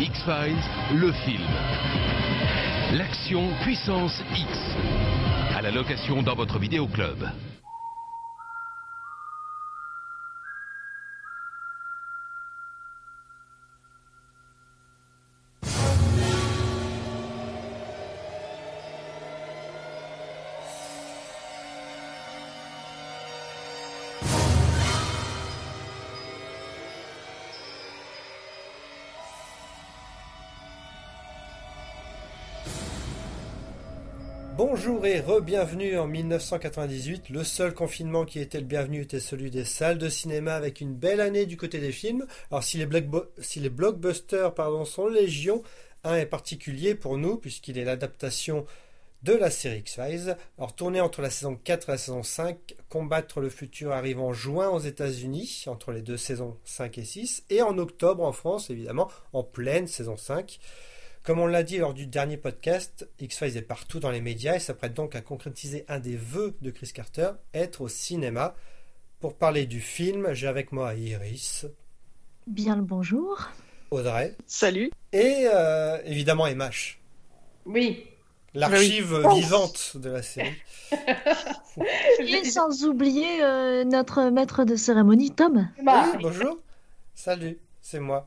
X-Files, le film. L'action puissance X. À la location dans votre vidéoclub. Bonjour et re-bienvenue en 1998. Le seul confinement qui était le bienvenu était celui des salles de cinéma avec une belle année du côté des films. Alors si les, blockbusters pardon, sont légion, un est particulier pour nous puisqu'il est l'adaptation de la série X-Files. Alors tourné entre la saison 4 et la saison 5, Combattre le futur arrive en juin aux États-Unis entre les deux saisons 5 et 6 et en octobre en France évidemment en pleine saison 5. Comme on l'a dit lors du dernier podcast, X-Files est partout dans les médias et s'apprête donc à concrétiser un des vœux de Chris Carter, être au cinéma. Pour parler du film, j'ai avec moi Iris. Bien le bonjour. Audrey. Salut. Et euh, évidemment Emash. Oui. L'archive vivante de la série. et sans oublier euh, notre maître de cérémonie, Tom. Oui, bonjour. Salut, c'est moi.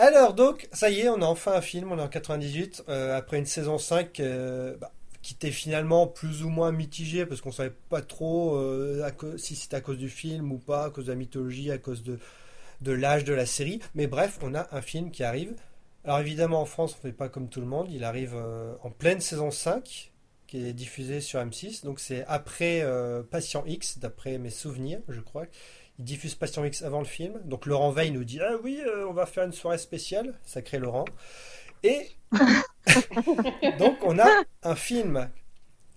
Alors donc, ça y est, on a enfin un film, on est en 98, euh, après une saison 5 euh, bah, qui était finalement plus ou moins mitigée, parce qu'on savait pas trop euh, si c'était à cause du film ou pas, à cause de la mythologie, à cause de, de l'âge de la série. Mais bref, on a un film qui arrive. Alors évidemment, en France, on fait pas comme tout le monde, il arrive en pleine saison 5, qui est diffusée sur M6, donc c'est après Patient X, d'après mes souvenirs, je crois. Il diffuse Passion X avant le film. Donc Laurent Veil nous dit Ah oui, euh, on va faire une soirée spéciale. Sacré Laurent. Et donc on a un film.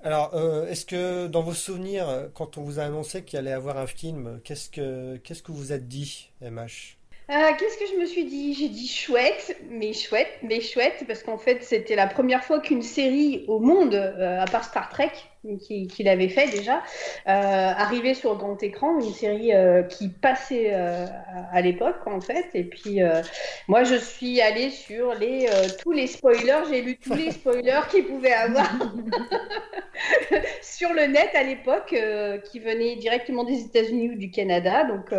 Alors, euh, est-ce que dans vos souvenirs, quand on vous a annoncé qu'il allait avoir un film, qu'est-ce que qu'est-ce que vous êtes dit, MH euh, Qu'est-ce que je me suis dit? J'ai dit chouette, mais chouette, mais chouette, parce qu'en fait, c'était la première fois qu'une série au monde, à part Star Trek, qu'il avait fait déjà, euh, arrivé sur grand écran, une série euh, qui passait euh, à l'époque en fait. Et puis euh, moi je suis allée sur les tous les spoilers, j'ai lu tous les spoilers qu'il pouvait avoir sur le net à l'époque, qui venaient directement des États-Unis ou du Canada. Donc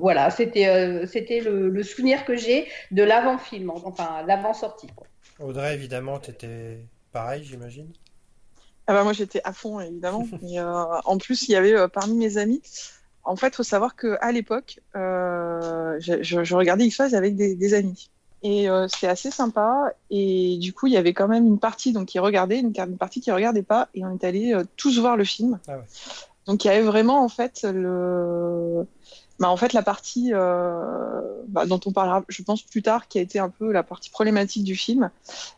voilà, c'était c'était le, le, souvenir que j'ai de l'avant film, enfin l'avant sortie. Audrey évidemment, tu étais pareil, j'imagine? Ah bah moi j'étais à fond évidemment. Et, euh, en plus il y avait euh, parmi mes amis. En fait, il faut savoir que à l'époque, euh, je, je, regardais X-Files avec des, des, amis. Et c'est assez sympa. Et du coup, il y avait quand même une partie donc qui regardait, une, une partie qui regardait pas. Et on est allés euh, tous voir le film. Ah ouais. Donc il y avait vraiment en fait le, bah, en fait la partie bah, dont on parlera, je pense plus tard, qui a été un peu la partie problématique du film.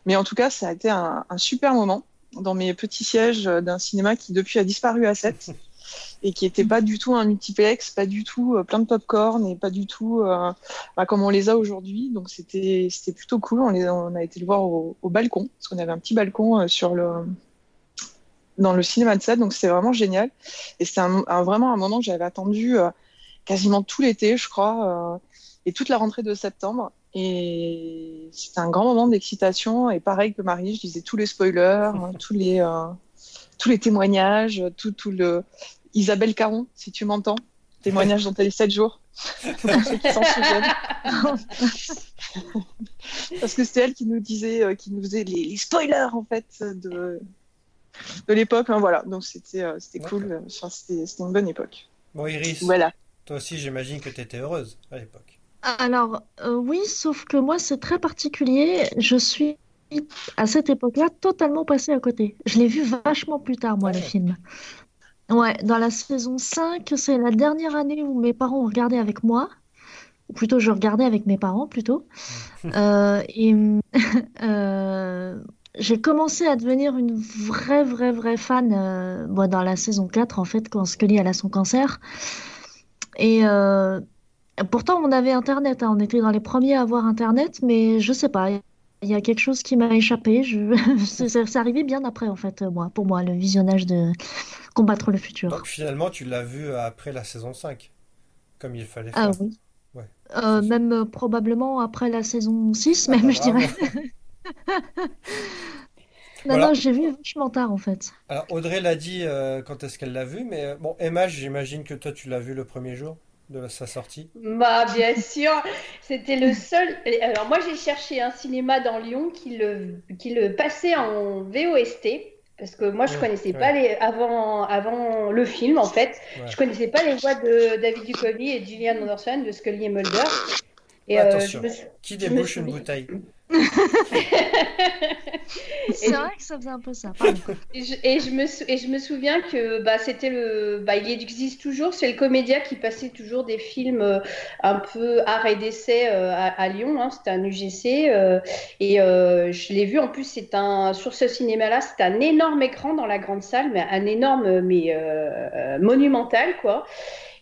Mais en tout cas, ça a été un, un super moment dans mes petits sièges d'un cinéma qui depuis a disparu à 7 et qui était pas du tout un multiplex, pas du tout euh, plein de popcorn et pas du tout euh, bah, comme on les a aujourd'hui. Donc c'était c'était plutôt cool. On, les, on a été le voir au, au balcon parce qu'on avait un petit balcon euh, sur le dans le cinéma de 7 donc c'est vraiment génial. Et un, un, vraiment un moment que j'avais attendu euh, quasiment tout l'été, je crois, euh, et toute la rentrée de septembre. Et c'était un grand moment d'excitation. Et pareil que Marie, je disais tous les spoilers, hein, tous les euh, tous les témoignages, tout, tout le Isabelle Caron, si tu m'entends, témoignage dans les 7 jours. Pour ceux qui s'en souviennent. Parce que c'était elle qui nous disait, euh, qui nous faisait les, les spoilers en fait de de l'époque. Hein, voilà, donc c'était euh, c'était cool. Enfin, c'était une bonne époque. Bon Iris. Voilà. Toi aussi, j'imagine que tu étais heureuse à l'époque. Alors, euh, oui, sauf que moi, c'est très particulier. Je suis, à cette époque-là, totalement passée à côté. Je l'ai vu vachement plus tard, moi, le film. Ouais, dans la saison 5, c'est la dernière année où mes parents ont regardé avec moi. Ou plutôt, je regardais avec mes parents, plutôt. euh, et euh, j'ai commencé à devenir une vraie, vraie, vraie fan euh, moi, dans la saison 4, en fait, quand Scully a son cancer. Et Pourtant, on avait Internet, hein. on était dans les premiers à avoir Internet, mais je sais pas, il y a quelque chose qui m'a échappé. Je... c'est arrivé bien après, en fait, moi, pour moi, le visionnage de Combattre le futur. Donc finalement, tu l'as vu après la saison 5, comme il fallait ah faire. Ah oui. Ouais. Euh, même euh, probablement après la saison 6, Ah même, je dirais. Non, Voilà. non, j'ai vu vachement tard en fait. Alors Audrey l'a dit euh, quand est-ce qu'elle l'a vu, mais bon, Emma, j'imagine que toi tu l'as vu le premier jour de sa sortie. Bah, bien sûr, c'était le seul. Alors, moi, j'ai cherché un cinéma dans Lyon qui le, qui le passait en VOST. Parce que moi, je Ouais, connaissais ouais. pas les avant, avant le film, en fait. Ouais. Je connaissais pas les voix de David Duchovny et Gillian Anderson, de Scully et Mulder. Et euh, attention. me Qui débouche une bouteille? C'est vrai que ça faisait un peu ça. Et je, et je me, sou- et je me souviens que bah, c'était le. Bah, il existe toujours, c'est le comédien qui passait toujours des films euh, un peu art et d'essai euh, à, à Lyon. hein, c'était un UGC. euh, et euh, je l'ai vu, en plus, c'est un, sur ce cinéma-là, c'est un énorme écran dans la grande salle, mais un énorme, mais monumental, quoi.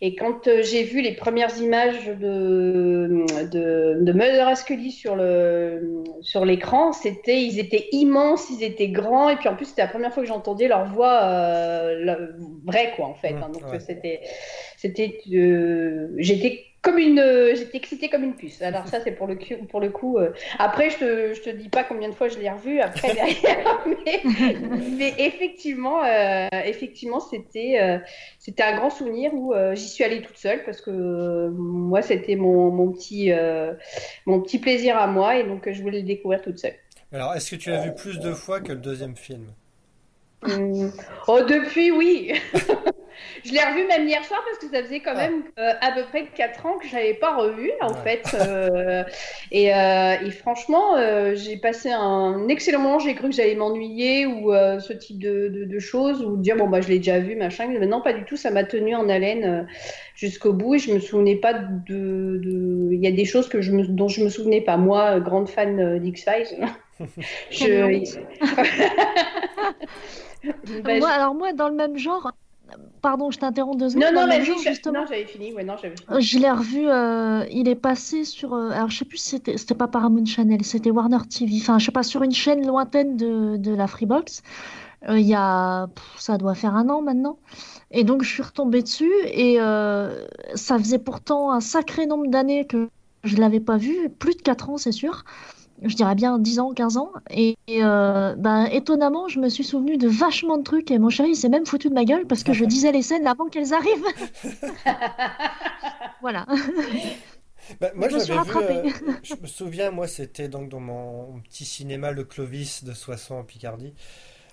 Et quand euh, j'ai vu les premières images de, de, de Mulder Scully sur le sur l'écran, c'était ils étaient immenses, ils étaient grands, et puis en plus c'était la première fois que j'entendais leur voix euh, la- vraie quoi en fait. Mmh, hein. donc ouais. c'était c'était euh, j'étais comme une euh, j'étais excitée comme une puce. Alors ça c'est pour le cu- pour le coup. euh. Après je te je te dis pas combien de fois je l'ai revu après derrière, mais, mais effectivement euh, effectivement c'était euh, c'était un grand souvenir où euh, j'y suis allée toute seule parce que euh, moi c'était mon, mon petit euh, mon petit plaisir à moi et donc euh, je voulais le découvrir toute seule. Alors, est-ce que tu l'as vu plus de fois que le deuxième film? Hum, Oh depuis oui. Je l'ai revu même hier soir parce que ça faisait quand Ah. même euh, à peu près 4 ans que je n'avais pas revu en Ouais. fait. euh, et, euh, et franchement, euh, j'ai passé un excellent moment. J'ai cru que j'allais m'ennuyer ou euh, ce type de, de- de choses ou dire bon bah je l'ai déjà vu machin. Mais non pas du tout. Ça m'a tenu en haleine jusqu'au bout et je me souvenais pas de. de- Il y a des choses que je me, dont je me souvenais pas. Moi, grande fan d'X Files. Quelle je... Bah, Moi, je- alors moi, dans le même genre, pardon, je t'interromps deux secondes. Non, non, genre, je- justement, non, j'avais fini. Ouais, non, j'avais fini. je l'ai revu. euh, il est passé sur. euh, alors, je sais plus si c'était c'était pas Paramount Channel, c'était Warner TV. Enfin, je sais pas, sur une chaîne lointaine de, de la Freebox. Euh, Il y a, pff, ça doit faire un an maintenant. Et donc, je suis retombée dessus et ça faisait pourtant un sacré nombre d'années que je l'avais pas vu, plus de 4 ans, c'est sûr. Je dirais bien 10 ans, 15 ans. Et, et, euh, ben, étonnamment, je me suis souvenu de vachement de trucs et mon chéri il s'est même foutu de ma gueule parce que je disais les scènes avant qu'elles arrivent. Voilà. Bah, moi, Je me vu, euh, je me souviens, moi, c'était donc dans mon petit cinéma Le Clovis de Soissons en Picardie,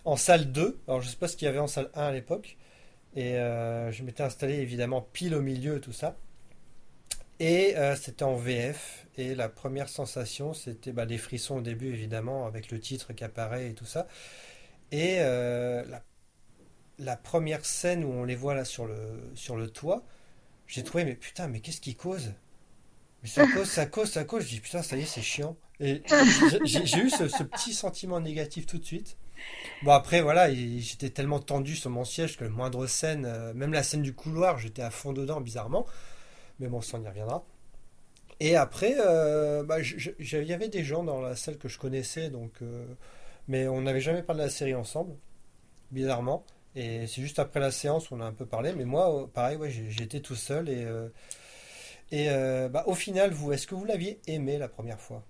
en salle 2. Alors, je sais pas ce qu'il y avait en salle 1 à l'époque. Et euh, je m'étais installé évidemment pile au milieu, tout ça. Et euh, c'était en VF. Et la première sensation, c'était bah, les frissons au début, évidemment, avec le titre qui apparaît et tout ça. Et euh, la, première scène où on les voit là sur le, sur le toit, j'ai trouvé, mais putain, mais qu'est-ce qui cause? Mais ça cause, ça cause, ça cause. Je dis putain, ça y est, c'est chiant. Et j'ai- eu ce, ce petit sentiment négatif tout de suite. Bon, après, voilà, j'étais tellement tendu sur mon siège que le moindre scène, euh, même la scène du couloir, j'étais à fond dedans, bizarrement. Mais bon, ça, on y reviendra. Et après, euh, bah, il y avait des gens dans la salle que je connaissais, donc, euh, mais on n'avait jamais parlé de la série ensemble, bizarrement. Et c'est juste après la séance on a un peu parlé. Mais moi, euh, pareil, ouais, j'étais tout seul et. euh, et bah, au final, vous, est-ce que vous l'aviez aimé la première fois?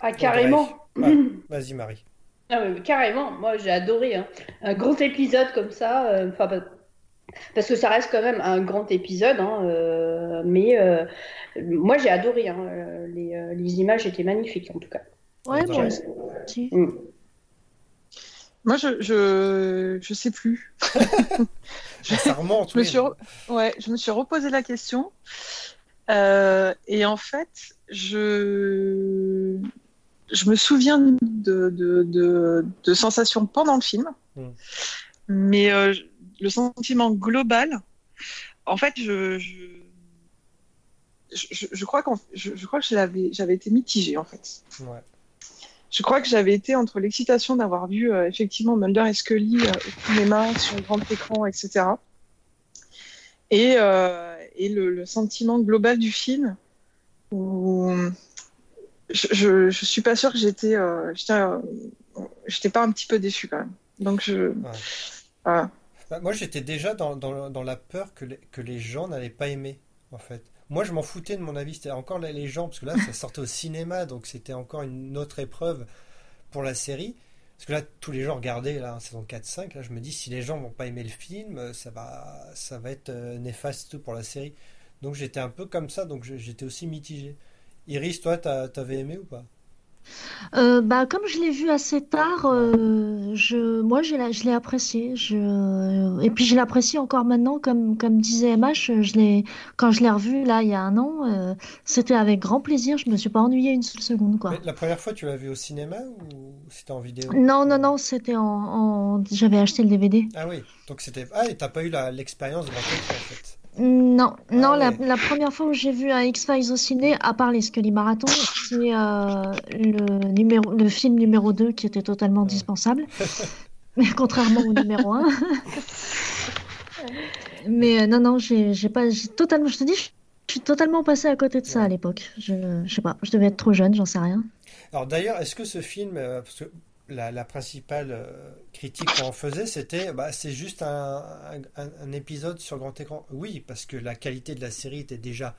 Ah, carrément. Vas-y, Marie. Ah, carrément. Moi, j'ai adoré. hein. Un grand épisode comme ça. enfin, parce que ça reste quand même un grand épisode. hein, euh, mais euh, moi, j'ai adoré. hein, euh, les, les images étaient magnifiques, en tout cas. Ouais, moi aussi. Mm. Moi, je, je, je sais plus. Ça remonte, Je me suis, re- ouais, je me suis reposé la question. Euh, et en fait, je, je me souviens de, de, de, de sensations pendant le film. Mm. Mais euh, le sentiment global, en fait, je, je, je, je crois, qu'en- je, je crois que j'avais j'avais été mitigée, en fait. Ouais. Je crois que j'avais été entre l'excitation d'avoir vu euh, effectivement Mulder et Scully euh, au cinéma, sur le grand écran, etc. Et, euh, et le, le sentiment global du film où je, je, je suis pas sûre que j'étais euh, j'étais euh, j'étais pas un petit peu déçue quand même. Donc je voilà. Bah, moi, j'étais déjà dans, dans, la peur que les, que les gens n'allaient pas aimer, en fait. moi je m'en foutais de mon avis. C'était encore les gens, parce que là ça sortait au cinéma, donc c'était encore une autre épreuve pour la série. Parce que là, tous les gens regardaient la saison 4-5. Là, je me dis, si les gens vont pas aimer le film, ça va, ça va être euh, néfaste pour la série. Donc j'étais un peu comme ça, donc j'étais aussi mitigé. Iris, toi, t'avais aimé ou pas? Euh, bah, comme je l'ai vu assez tard, euh, je, moi je l'ai, je l'ai apprécié. Je, et puis je l'apprécie encore maintenant, comme, comme disait MH, je l'ai, quand je l'ai revu là il y a un an, euh, c'était avec grand plaisir. Je me suis pas ennuyée une seule seconde. Quoi. la première fois, tu l'as vu au cinéma ou c'était en vidéo? Non, non, non, c'était en, en... J'avais acheté le DVD. Ah oui, donc c'était. Ah, et t'as pas eu la, l'expérience de en fait non, non, ah la, première fois où j'ai vu un X-Files au ciné, à part les Scully Marathon, c'est euh, le, numéro, le film numéro 2 qui était totalement dispensable, mais contrairement au numéro 1. mais euh, non, non, j'ai pas, totalement, je te dis, je suis totalement passé à côté de ça à l'époque. Je, je sais pas, je devais être trop jeune, j'en sais rien. Alors d'ailleurs, est-ce que ce film, euh, parce que la, principale critique qu'on faisait, c'était bah, c'est juste un, épisode sur grand écran. Oui, parce que la qualité de la série était déjà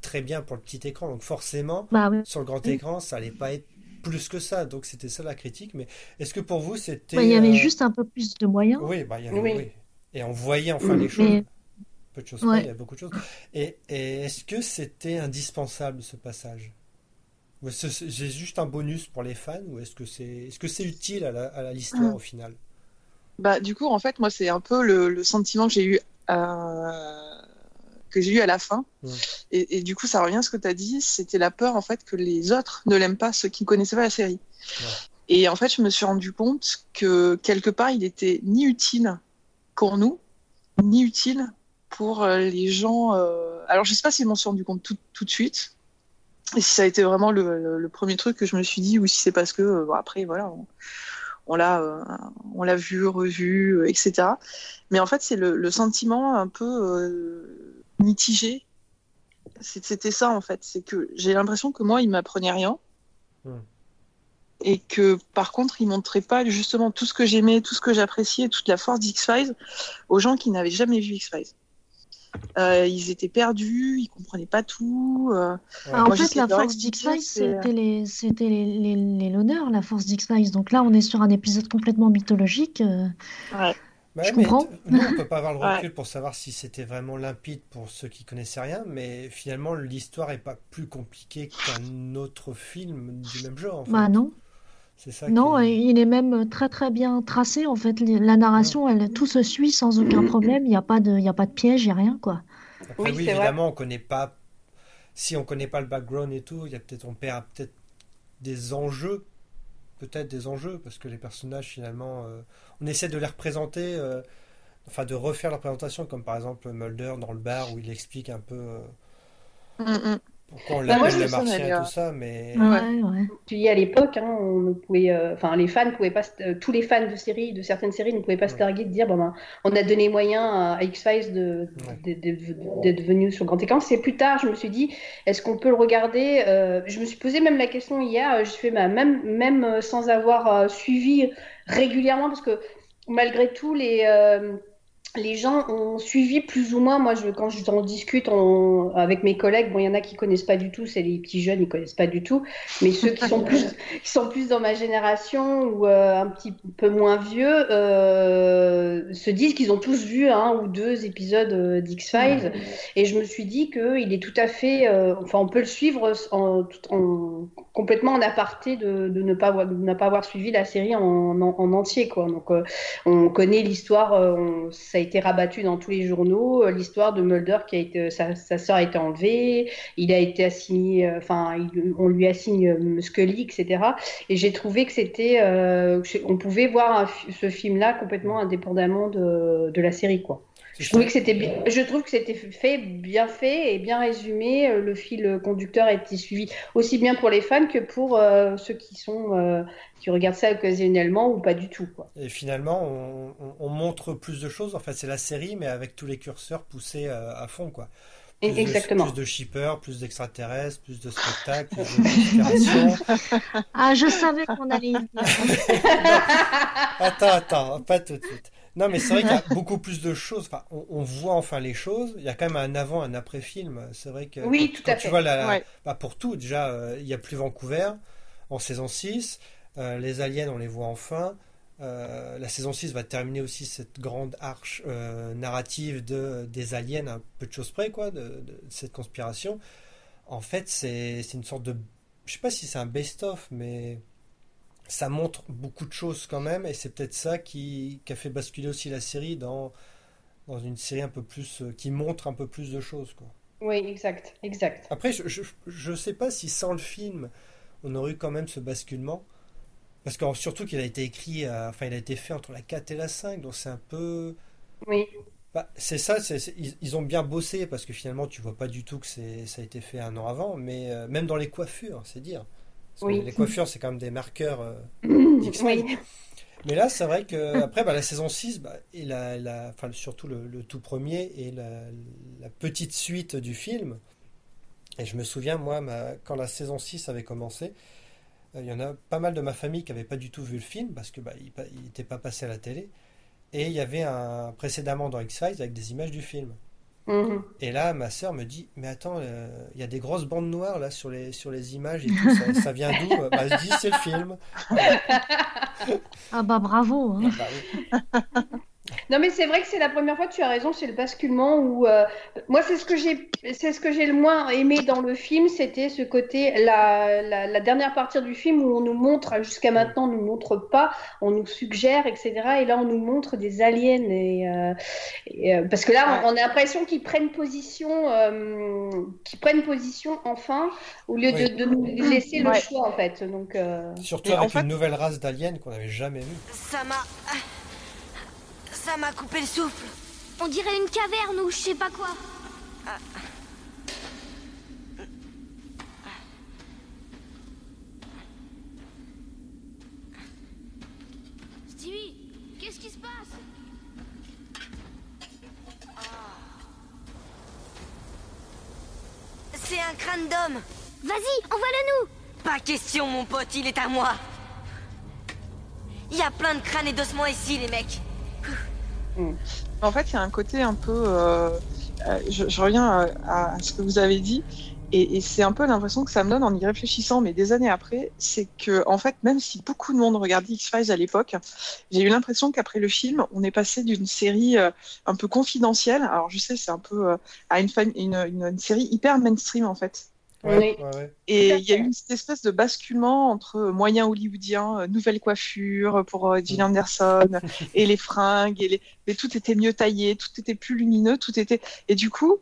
très bien pour le petit écran, donc forcément, bah sur le grand écran, ça allait pas être plus que ça. Donc c'était ça la critique. Mais est-ce que pour vous, c'était. il y avait euh, juste un peu plus de moyens. Oui, bah, il y avait, oui. Et on voyait enfin les choses. Peu de choses, il y a beaucoup de choses. et est-ce que c'était indispensable ce passage? J'ai juste un bonus pour les fans ou est-ce que c'est est -ce c'est -ce utile à l'histoire ah. au final? Bah, Du coup, en fait, moi, c'est un peu le, sentiment que j'ai eu, euh, que j'ai eu à la fin. Et, du coup, ça revient à ce que tu as dit c'était la peur en fait que les autres ne l'aiment pas, ceux qui ne connaissaient pas la série. Et en fait, je me suis rendu compte que quelque part, il était ni utile pour nous, ni utile pour euh, les gens. Euh, alors, je sais pas s'ils m'en sont rendu compte tout, tout de suite, et si ça a été vraiment le, premier truc que je me suis dit, ou si c'est parce que euh, après, voilà, on, l'a, euh, on l'a vu, revu, euh, etc. Mais en fait, c'est le, sentiment un peu mitigé. C'était ça en fait, c'est que j'ai l'impression que moi, il m'apprenait rien. Hmm. Et que par contre, il montrait pas justement tout ce que j'aimais, tout ce que j'appréciais, toute la force d'X-Files aux gens qui n'avaient jamais vu X-Files. Euh, ils étaient perdus, ils comprenaient pas tout. Euh. en fait, la force d'X-Files, c'était les, c'était les, les, l'honneur, la force d'X-Files. Donc là, on est sur un épisode complètement mythologique. Euh. Ouais. Bah je comprends. Nous, on peut pas avoir le recul pour savoir si c'était vraiment limpide pour ceux qui connaissaient rien, mais finalement, l'histoire est pas plus compliquée qu'un autre film du même genre. En Bah non non, il est même très très bien tracé en fait. La narration, elle, tout se suit sans aucun problème. Il n'y a pas de, il a pas de piège, il n'y a rien quoi. oui, évidemment, on connaît pas. Si on connaît pas le background et tout, il y a peut-être on perd peut-être des enjeux, peut-être des enjeux parce que les personnages finalement, euh, on essaie de les représenter, euh, enfin de refaire la présentation comme par exemple Mulder dans le bar où il explique un peu. Euh, mm, mm. Pourquoi on bah, l'appelle le martien et tout ça, mais. Ouais, Puis à l'époque, hein, on pouvait, euh, enfin les fans pouvaient pas, euh, tous les fans de séries, de certaines séries, ne pouvaient pas se targuer de dire, bon ben, on a donné moyen à X Files de, d'être venu sur grand écran. C'est plus tard, je me suis dit, est-ce qu'on peut le regarder euh, Je me suis posé même la question hier. Je fais, bah, même, même sans avoir suivi régulièrement, parce que malgré tout les les gens ont suivi plus ou moins. Moi, je, quand j'en discute avec mes collègues, bon, il y en a qui connaissent pas du tout. C'est les petits jeunes, ils connaissent pas du tout. Mais ceux qui sont plus, qui sont plus dans ma génération ou euh, un petit peu moins vieux, euh, se disent qu'ils ont tous vu un ou deux épisodes euh, d'X Files. Et je me suis dit que il est tout à fait. enfin, on peut le suivre en, en complètement en aparté de, de, ne pas de ne pas avoir suivi la série en, en, entier, quoi. Donc, on connaît l'histoire. ça a été rabattu dans tous les journaux. Euh, l'histoire de Mulder qui a été, sa, sa sœur a été enlevée, il a été assigné, euh, enfin, on lui assigne euh, Scully, etc. Et j'ai trouvé que c'était, on pouvait voir ce film-là complètement indépendamment de, de la série, quoi. Je, trouvais que c'était, je trouve que c'était fait, bien fait et bien résumé. Le fil conducteur a été suivi aussi bien pour les fans que pour ceux qui sont qui regardent ça occasionnellement ou pas du tout. Quoi. Et finalement, on, montre plus de choses. En fait, c'est la série, mais avec tous les curseurs poussés euh, à, fond. Quoi. Plus Exactement. De, plus de shippers, plus d'extraterrestres, plus de spectacles, plus de Ah, je savais qu'on allait Attends, attends, pas tout de suite. Non, mais c'est vrai qu'il y a beaucoup plus de choses. Enfin, on, on voit enfin les choses. Il y a quand même un avant, un après film. C'est vrai que Oui, quand, tout quand à tu fait. vois la, Ouais. bah, pour tout déjà, euh, il y a plus Vancouver en saison 6. Euh, les aliens, on les voit enfin. Euh, la saison 6 va terminer aussi cette grande arche narrative de, des aliens, un peu de choses près, quoi, de, de cette conspiration. En fait, c'est c'est une sorte de. Je sais pas si c'est un best-of, mais ça montre beaucoup de choses quand même, et c'est peut-être ça qui, qui a fait basculer aussi la série dans, dans une série un peu plus. euh, qui montre un peu plus de choses, quoi. Oui, exact, exact. Après, je, je, je sais pas si sans le film, on aurait eu quand même ce basculement. Parce que surtout qu'il a été écrit, à- enfin, il a été fait entre la 4 et la 5, donc c'est un peu. Oui, Bah, c'est ça, c'est- ils, ils ont bien bossé parce que finalement tu vois pas du tout que ça a été fait un an avant, mais euh, même dans les coiffures, c'est dire. Parce que Oui. les coiffures, c'est quand même des marqueurs euh, oui. Mais là, c'est vrai que après, bah, la saison 6, bah, et la, la- enfin, surtout le, le tout premier et la, la petite suite du film. Et je me souviens, moi, ma- quand la saison 6 avait commencé, euh, il y en a pas mal de ma famille qui n'avaient pas du tout vu le film parce que bah, il n'était pas passé à la télé. Et il y avait un précédemment dans X-Files avec des images du film. Mhm. Et là, ma sœur me dit, mais attends, euh, il y a des grosses bandes noires là sur les, sur les images et tout, ça, ça vient d'où? Bah, Je dis, c'est le film. Ah bah bravo. hein. Bah oui. Non, mais c'est vrai que c'est la première fois, tu as raison, c'est le basculement où. euh, moi, c'est ce que j'ai c'est ce que j'ai le moins aimé dans le film, c'était ce côté, la, la, la dernière partie du film où on nous montre, jusqu'à maintenant, on nous montre pas, on nous suggère, etc. Et là, on nous montre des aliens. Et, euh, et, euh, parce que là, on, on a l'impression qu'ils prennent position, euh, qu'ils prennent position enfin, au lieu Oui. de, de nous laisser le Ouais. choix, en fait. Donc, euh, Surtout en avec fait- une nouvelle race d'aliens qu'on n'avait jamais vue. Ça m'a. Ça m'a coupé le souffle. On dirait une caverne ou je sais pas quoi. Stevie, qu'est-ce qui se passe? C'est un crâne d'homme. Vas-y, envoie-le-nous Pas question, mon pote, il est à moi. Il y a plein de crânes et d'ossements ici, les mecs. En fait, il y a un côté un peu. euh, euh, je, reviens à, à ce que vous avez dit, et, c'est un peu l'impression que ça me donne en y réfléchissant, mais des années après, c'est que, en fait, même si beaucoup de monde regardait X-Files à l'époque, j'ai eu l'impression qu'après le film, on est passé d'une série euh, un peu confidentielle. Alors, je sais, c'est un peu euh, à une série hyper mainstream, en fait. Ouais, Oui. ouais, ouais. Et il y a eu cette espèce de basculement entre moyen hollywoodien, euh, nouvelle coiffure pour euh, Gillian Anderson, et les fringues, et les... mais tout était mieux taillé, tout était plus lumineux, tout était. Et du coup,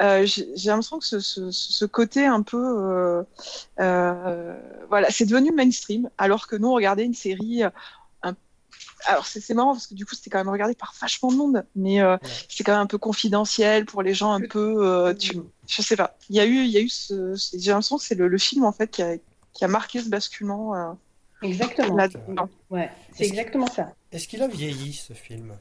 euh, j'ai l'impression que ce, ce, ce côté un peu, euh, euh, voilà, c'est devenu mainstream, alors que nous on regardait une série. euh, un- Alors c'est marrant parce que du coup c'était quand même regardé par vachement de monde, mais euh, c'est quand même un peu confidentiel pour les gens un peu. euh, tu... Je sais pas. Il y a eu, il y a eu ce. ce- J'ai l'impression que c'est le, le film en fait qui a, qui a marqué ce basculement euh, exactement. Ouais, c'est exactement ça. Est-ce qu'il a vieilli ce film?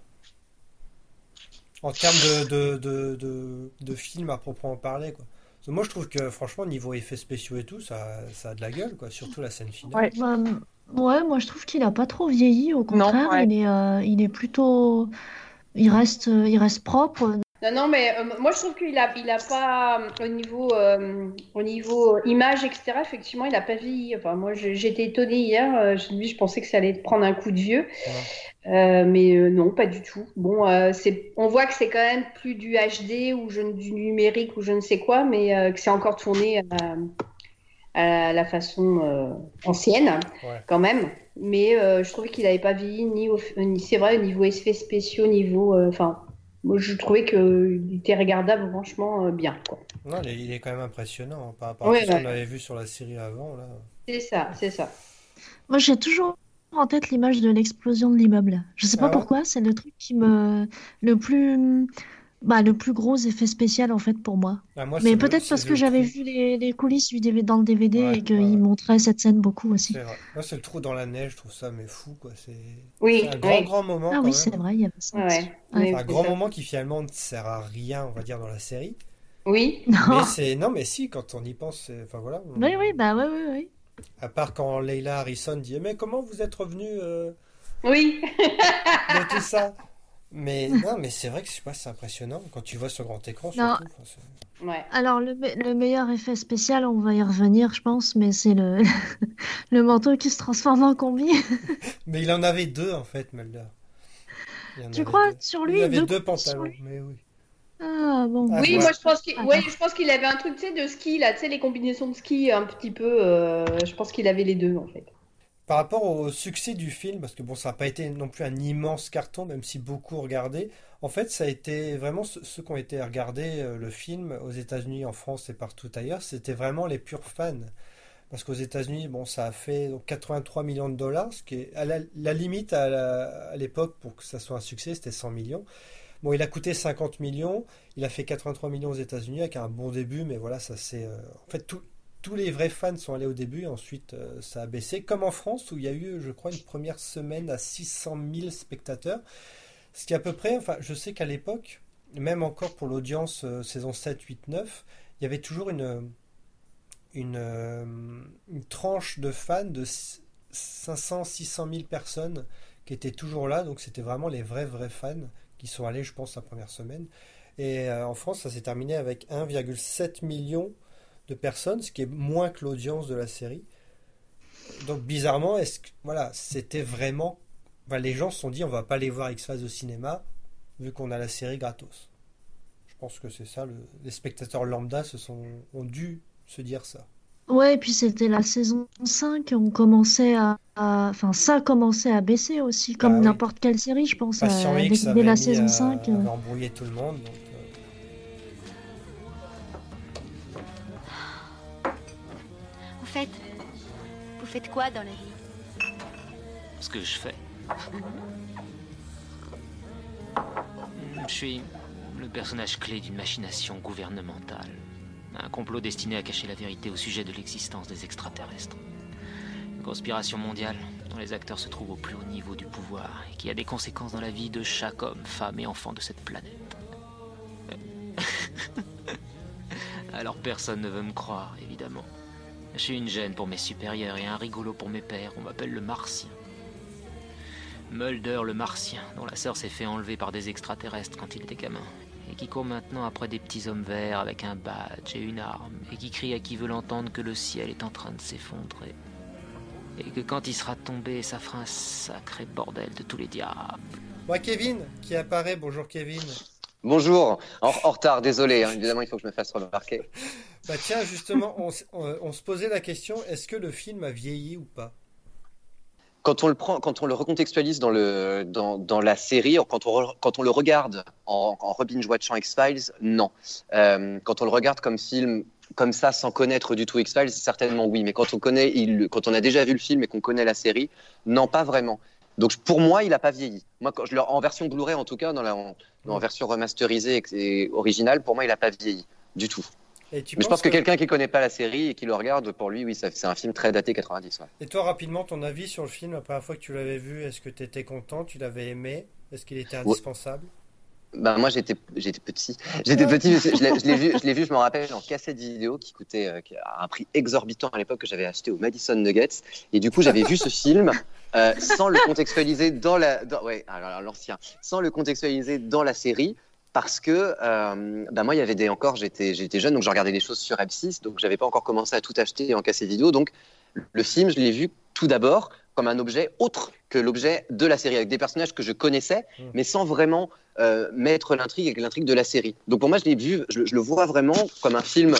En termes de, de, de, de, de film à proprement parler, quoi. Parce que moi, je trouve que franchement, niveau effets spéciaux et tout, ça, ça a de la gueule, quoi. Surtout la scène finale. Ouais. Bah, ouais, moi je trouve qu'il a pas trop vieilli. Au contraire, ouais. il est, euh, il est plutôt, il reste, il reste propre. Non, non, mais euh, moi je trouve qu'il a, il a pas euh, au niveau, euh, au niveau image, etc. Effectivement, il a pas vieilli. Enfin, moi j'étais étonnée hier. je, je pensais que ça allait prendre un coup de vieux, mais non, pas du tout. Bon, c'est, on voit que c'est quand même plus du HD ou je, du numérique ou je ne sais quoi, mais que c'est encore tourné à, à la façon ancienne, Ouais. quand même. Mais je trouvais qu'il n'avait pas vieilli ni, au, ni c'est vrai au niveau effets spéciaux, niveau, enfin. Moi, je trouvais qu'il était regardable franchement euh, bien. quoi. Non, il est, quand même impressionnant hein, par rapport Ouais, à ce ouais. qu'on avait vu sur la série avant, là. C'est ça, c'est ça. Moi, j'ai toujours en tête l'image de l'explosion de l'immeuble. Je sais Ah pas ouais pourquoi, c'est le truc qui me, le plus, bah, le plus gros effet spécial en fait pour moi. Ah, moi, Mais peut-être parce que j'avais vu les, les coulisses du DVD, dans le DVD Ouais, et qu'il ouais, ouais. montrait cette scène beaucoup aussi. C'est vrai. Moi, c'est le trou dans la neige, je trouve ça, mais fou, quoi. C'est Oui, un grand, oui. grand moment, Ah oui, c'est vrai, il y avait ça Ouais, Un grand ça. moment qui finalement ne sert à rien, on va dire, dans la série. Oui, Mais Non. c'est non, mais si, quand on y pense, c'est- enfin voilà. on- Oui, oui, bah oui, oui, oui. À part quand Leila Harrison dit, mais comment vous êtes revenu euh, oui. de tout ça? Mais non, mais c'est vrai que je sais pas, c'est impressionnant quand tu vois sur grand écran. Non. Surtout, Ouais. Alors, le, me- le meilleur effet spécial, on va y revenir, je pense, mais c'est le, le manteau qui se transforme en combi. Mais il en avait deux en fait, Mulder. Il Tu crois deux. sur Il lui, avait deux deux pantalons, mais oui. Ah bon. Ah, Oui, ouais. moi je pense qu'il Attends. ouais, je pense qu'il avait un truc tu sais, de ski, là, tu sais, les combinaisons de ski un petit peu. euh, je pense qu'il avait les deux en fait. Par rapport au succès du film, parce que bon, ça n'a pas été non plus un immense carton, même si beaucoup regardaient. En fait, ça a été vraiment ceux, qui ont été regarder euh, le film aux États-Unis, en France et partout ailleurs, c'était vraiment les purs fans. Parce qu'aux États-Unis, bon, ça a fait donc 83 millions de dollars, ce qui est à la, limite à l'époque pour que ça soit un succès, c'était 100 millions. Bon, il a coûté 50 millions, il a fait 83 millions aux États-Unis avec un bon début, mais voilà, ça c'est. euh, en fait, tout- tous les vrais fans sont allés au début, et ensuite euh, ça a baissé. Comme en France, où il y a eu, je crois, une première semaine à 600 000 spectateurs. Ce qui est à peu près, enfin, je sais qu'à l'époque, même encore pour l'audience euh, saison 7, 8, 9, il y avait toujours une, une, euh, tranche de fans de 500, 600 000 personnes qui étaient toujours là. Donc c'était vraiment les vrais, vrais fans qui sont allés, je pense, la première semaine. Et en France, ça s'est terminé avec 1,7 million de personnes, ce qui est moins que l'audience de la série. Donc bizarrement, est-ce que voilà, c'était vraiment, enfin, les gens se sont dit, on va pas aller voir X-Files au cinéma vu qu'on a la série gratos. Je pense que c'est ça. le- les spectateurs lambda se sont ont dû se dire ça. Ouais, et puis c'était la saison 5, on commençait à, à- Enfin, ça commençait à baisser aussi, comme Bah oui. n'importe quelle série, je pense, Patient euh, X dès, la saison à- 5. euh. avait embrouillé tout le monde. donc, euh, Au fait, vous faites quoi dans la vie? Ce que je fais. Je suis le personnage clé d'une machination gouvernementale. Un complot destiné à cacher la vérité au sujet de l'existence des extraterrestres. Une conspiration mondiale dont les acteurs se trouvent au plus haut niveau du pouvoir et qui a des conséquences dans la vie de chaque homme, femme et enfant de cette planète. Alors personne ne veut me croire, évidemment. Je suis une gêne pour mes supérieurs et un rigolo pour mes pères. On m'appelle le Martien. Mulder le Martien, dont la sœur s'est fait enlever par des extraterrestres quand il était gamin, et qui court maintenant après des petits hommes verts avec un badge et une arme, et qui crie à qui veut l'entendre que le ciel est en train de s'effondrer. Et que quand il sera tombé, ça fera un sacré bordel de tous les diables. Moi, Kevin, qui apparaît. Bonjour, Kevin. Bonjour, en, en retard, désolé, hein, évidemment il faut que je me fasse remarquer. Bah tiens, justement, on, s- on- on se posait la question est-ce que le film a vieilli ou pas? Quand on le prend, quand on le recontextualise dans, le, dans, dans la série, quand on, re- quand on le regarde en, en rebinge-watchant X-Files, non. Euh, quand on le regarde comme film, comme ça, sans connaître du tout X-Files, certainement oui. Mais quand on connaît, il, quand on a déjà vu le film et qu'on connaît la série, non, pas vraiment. Donc pour moi, il n'a pas vieilli. Moi, quand je le, en version Blu-ray en tout cas, dans la, en, version remasterisée et originale, pour moi, il n'a pas vieilli du tout. Et tu Mais je pense que, quelqu'un qui connaît pas la série et qui le regarde, pour lui, oui, c'est un film très daté 90. ouais. Et toi, rapidement, ton avis sur le film, la première fois que tu l'avais vu, est-ce que tu étais content Tu l'avais aimé? Est-ce qu'il était indispensable? Ben, moi, j'étais, j'étais petit. J'étais petit, je l'ai, vu, je l'ai vu, je me rappelle, en cassette vidéo qui coûtait euh, a un prix exorbitant à l'époque que j'avais acheté au Madison Nuggets. Et du coup, j'avais vu ce film euh, sans le contextualiser dans la, dans- ouais, alors, l'ancien, sans le contextualiser dans la série. Parce que euh, ben moi, il y avait des encore, j'étais, j'étais jeune, donc je regardais des choses sur M6, donc j'avais pas encore commencé à tout acheter en cassette vidéo. Donc le film, je l'ai vu tout d'abord comme un objet autre que l'objet de la série, avec des personnages que je connaissais, Mmh. mais sans vraiment euh, mettre l'intrigue avec l'intrigue de la série. Donc pour moi, je l'ai vu, je, je le vois vraiment comme un film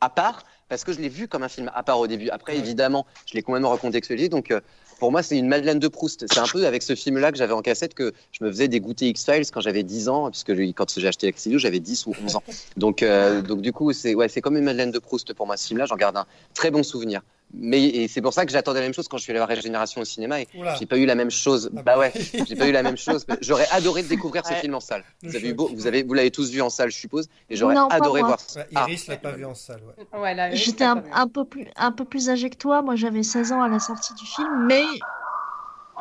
à part, parce que je l'ai vu comme un film à part au début. Après, évidemment, je l'ai complètement recontextualisé. Donc euh, pour moi, c'est une Madeleine de Proust. C'est un peu avec ce film-là que j'avais en cassette que je me faisais dégoûter X-Files quand j'avais 10 ans, puisque quand j'ai acheté X-Files, j'avais 10 ou 11 ans. Donc, euh, donc du coup, c'est ouais, c'est comme une Madeleine de Proust pour moi, ce film-là. J'en garde un très bon souvenir. Mais et c'est pour ça que j'attendais la même chose quand je suis allé voir Régénération au cinéma et j'ai pas eu la même chose. Ah bah ouais, j'ai pas eu la même chose. J'aurais adoré découvrir ce Ouais. film en salle. Le Vous avez eu choc. beau, vous avez, vous l'avez tous vu en salle, je suppose, et j'aurais adoré voir. Ouais, Ah. Iris l'a pas vu en salle. Ouais. Ouais, là, J'étais ça, un, peu plus, un peu plus âgée que toi. Moi, j'avais 16 ans à la sortie du film, mais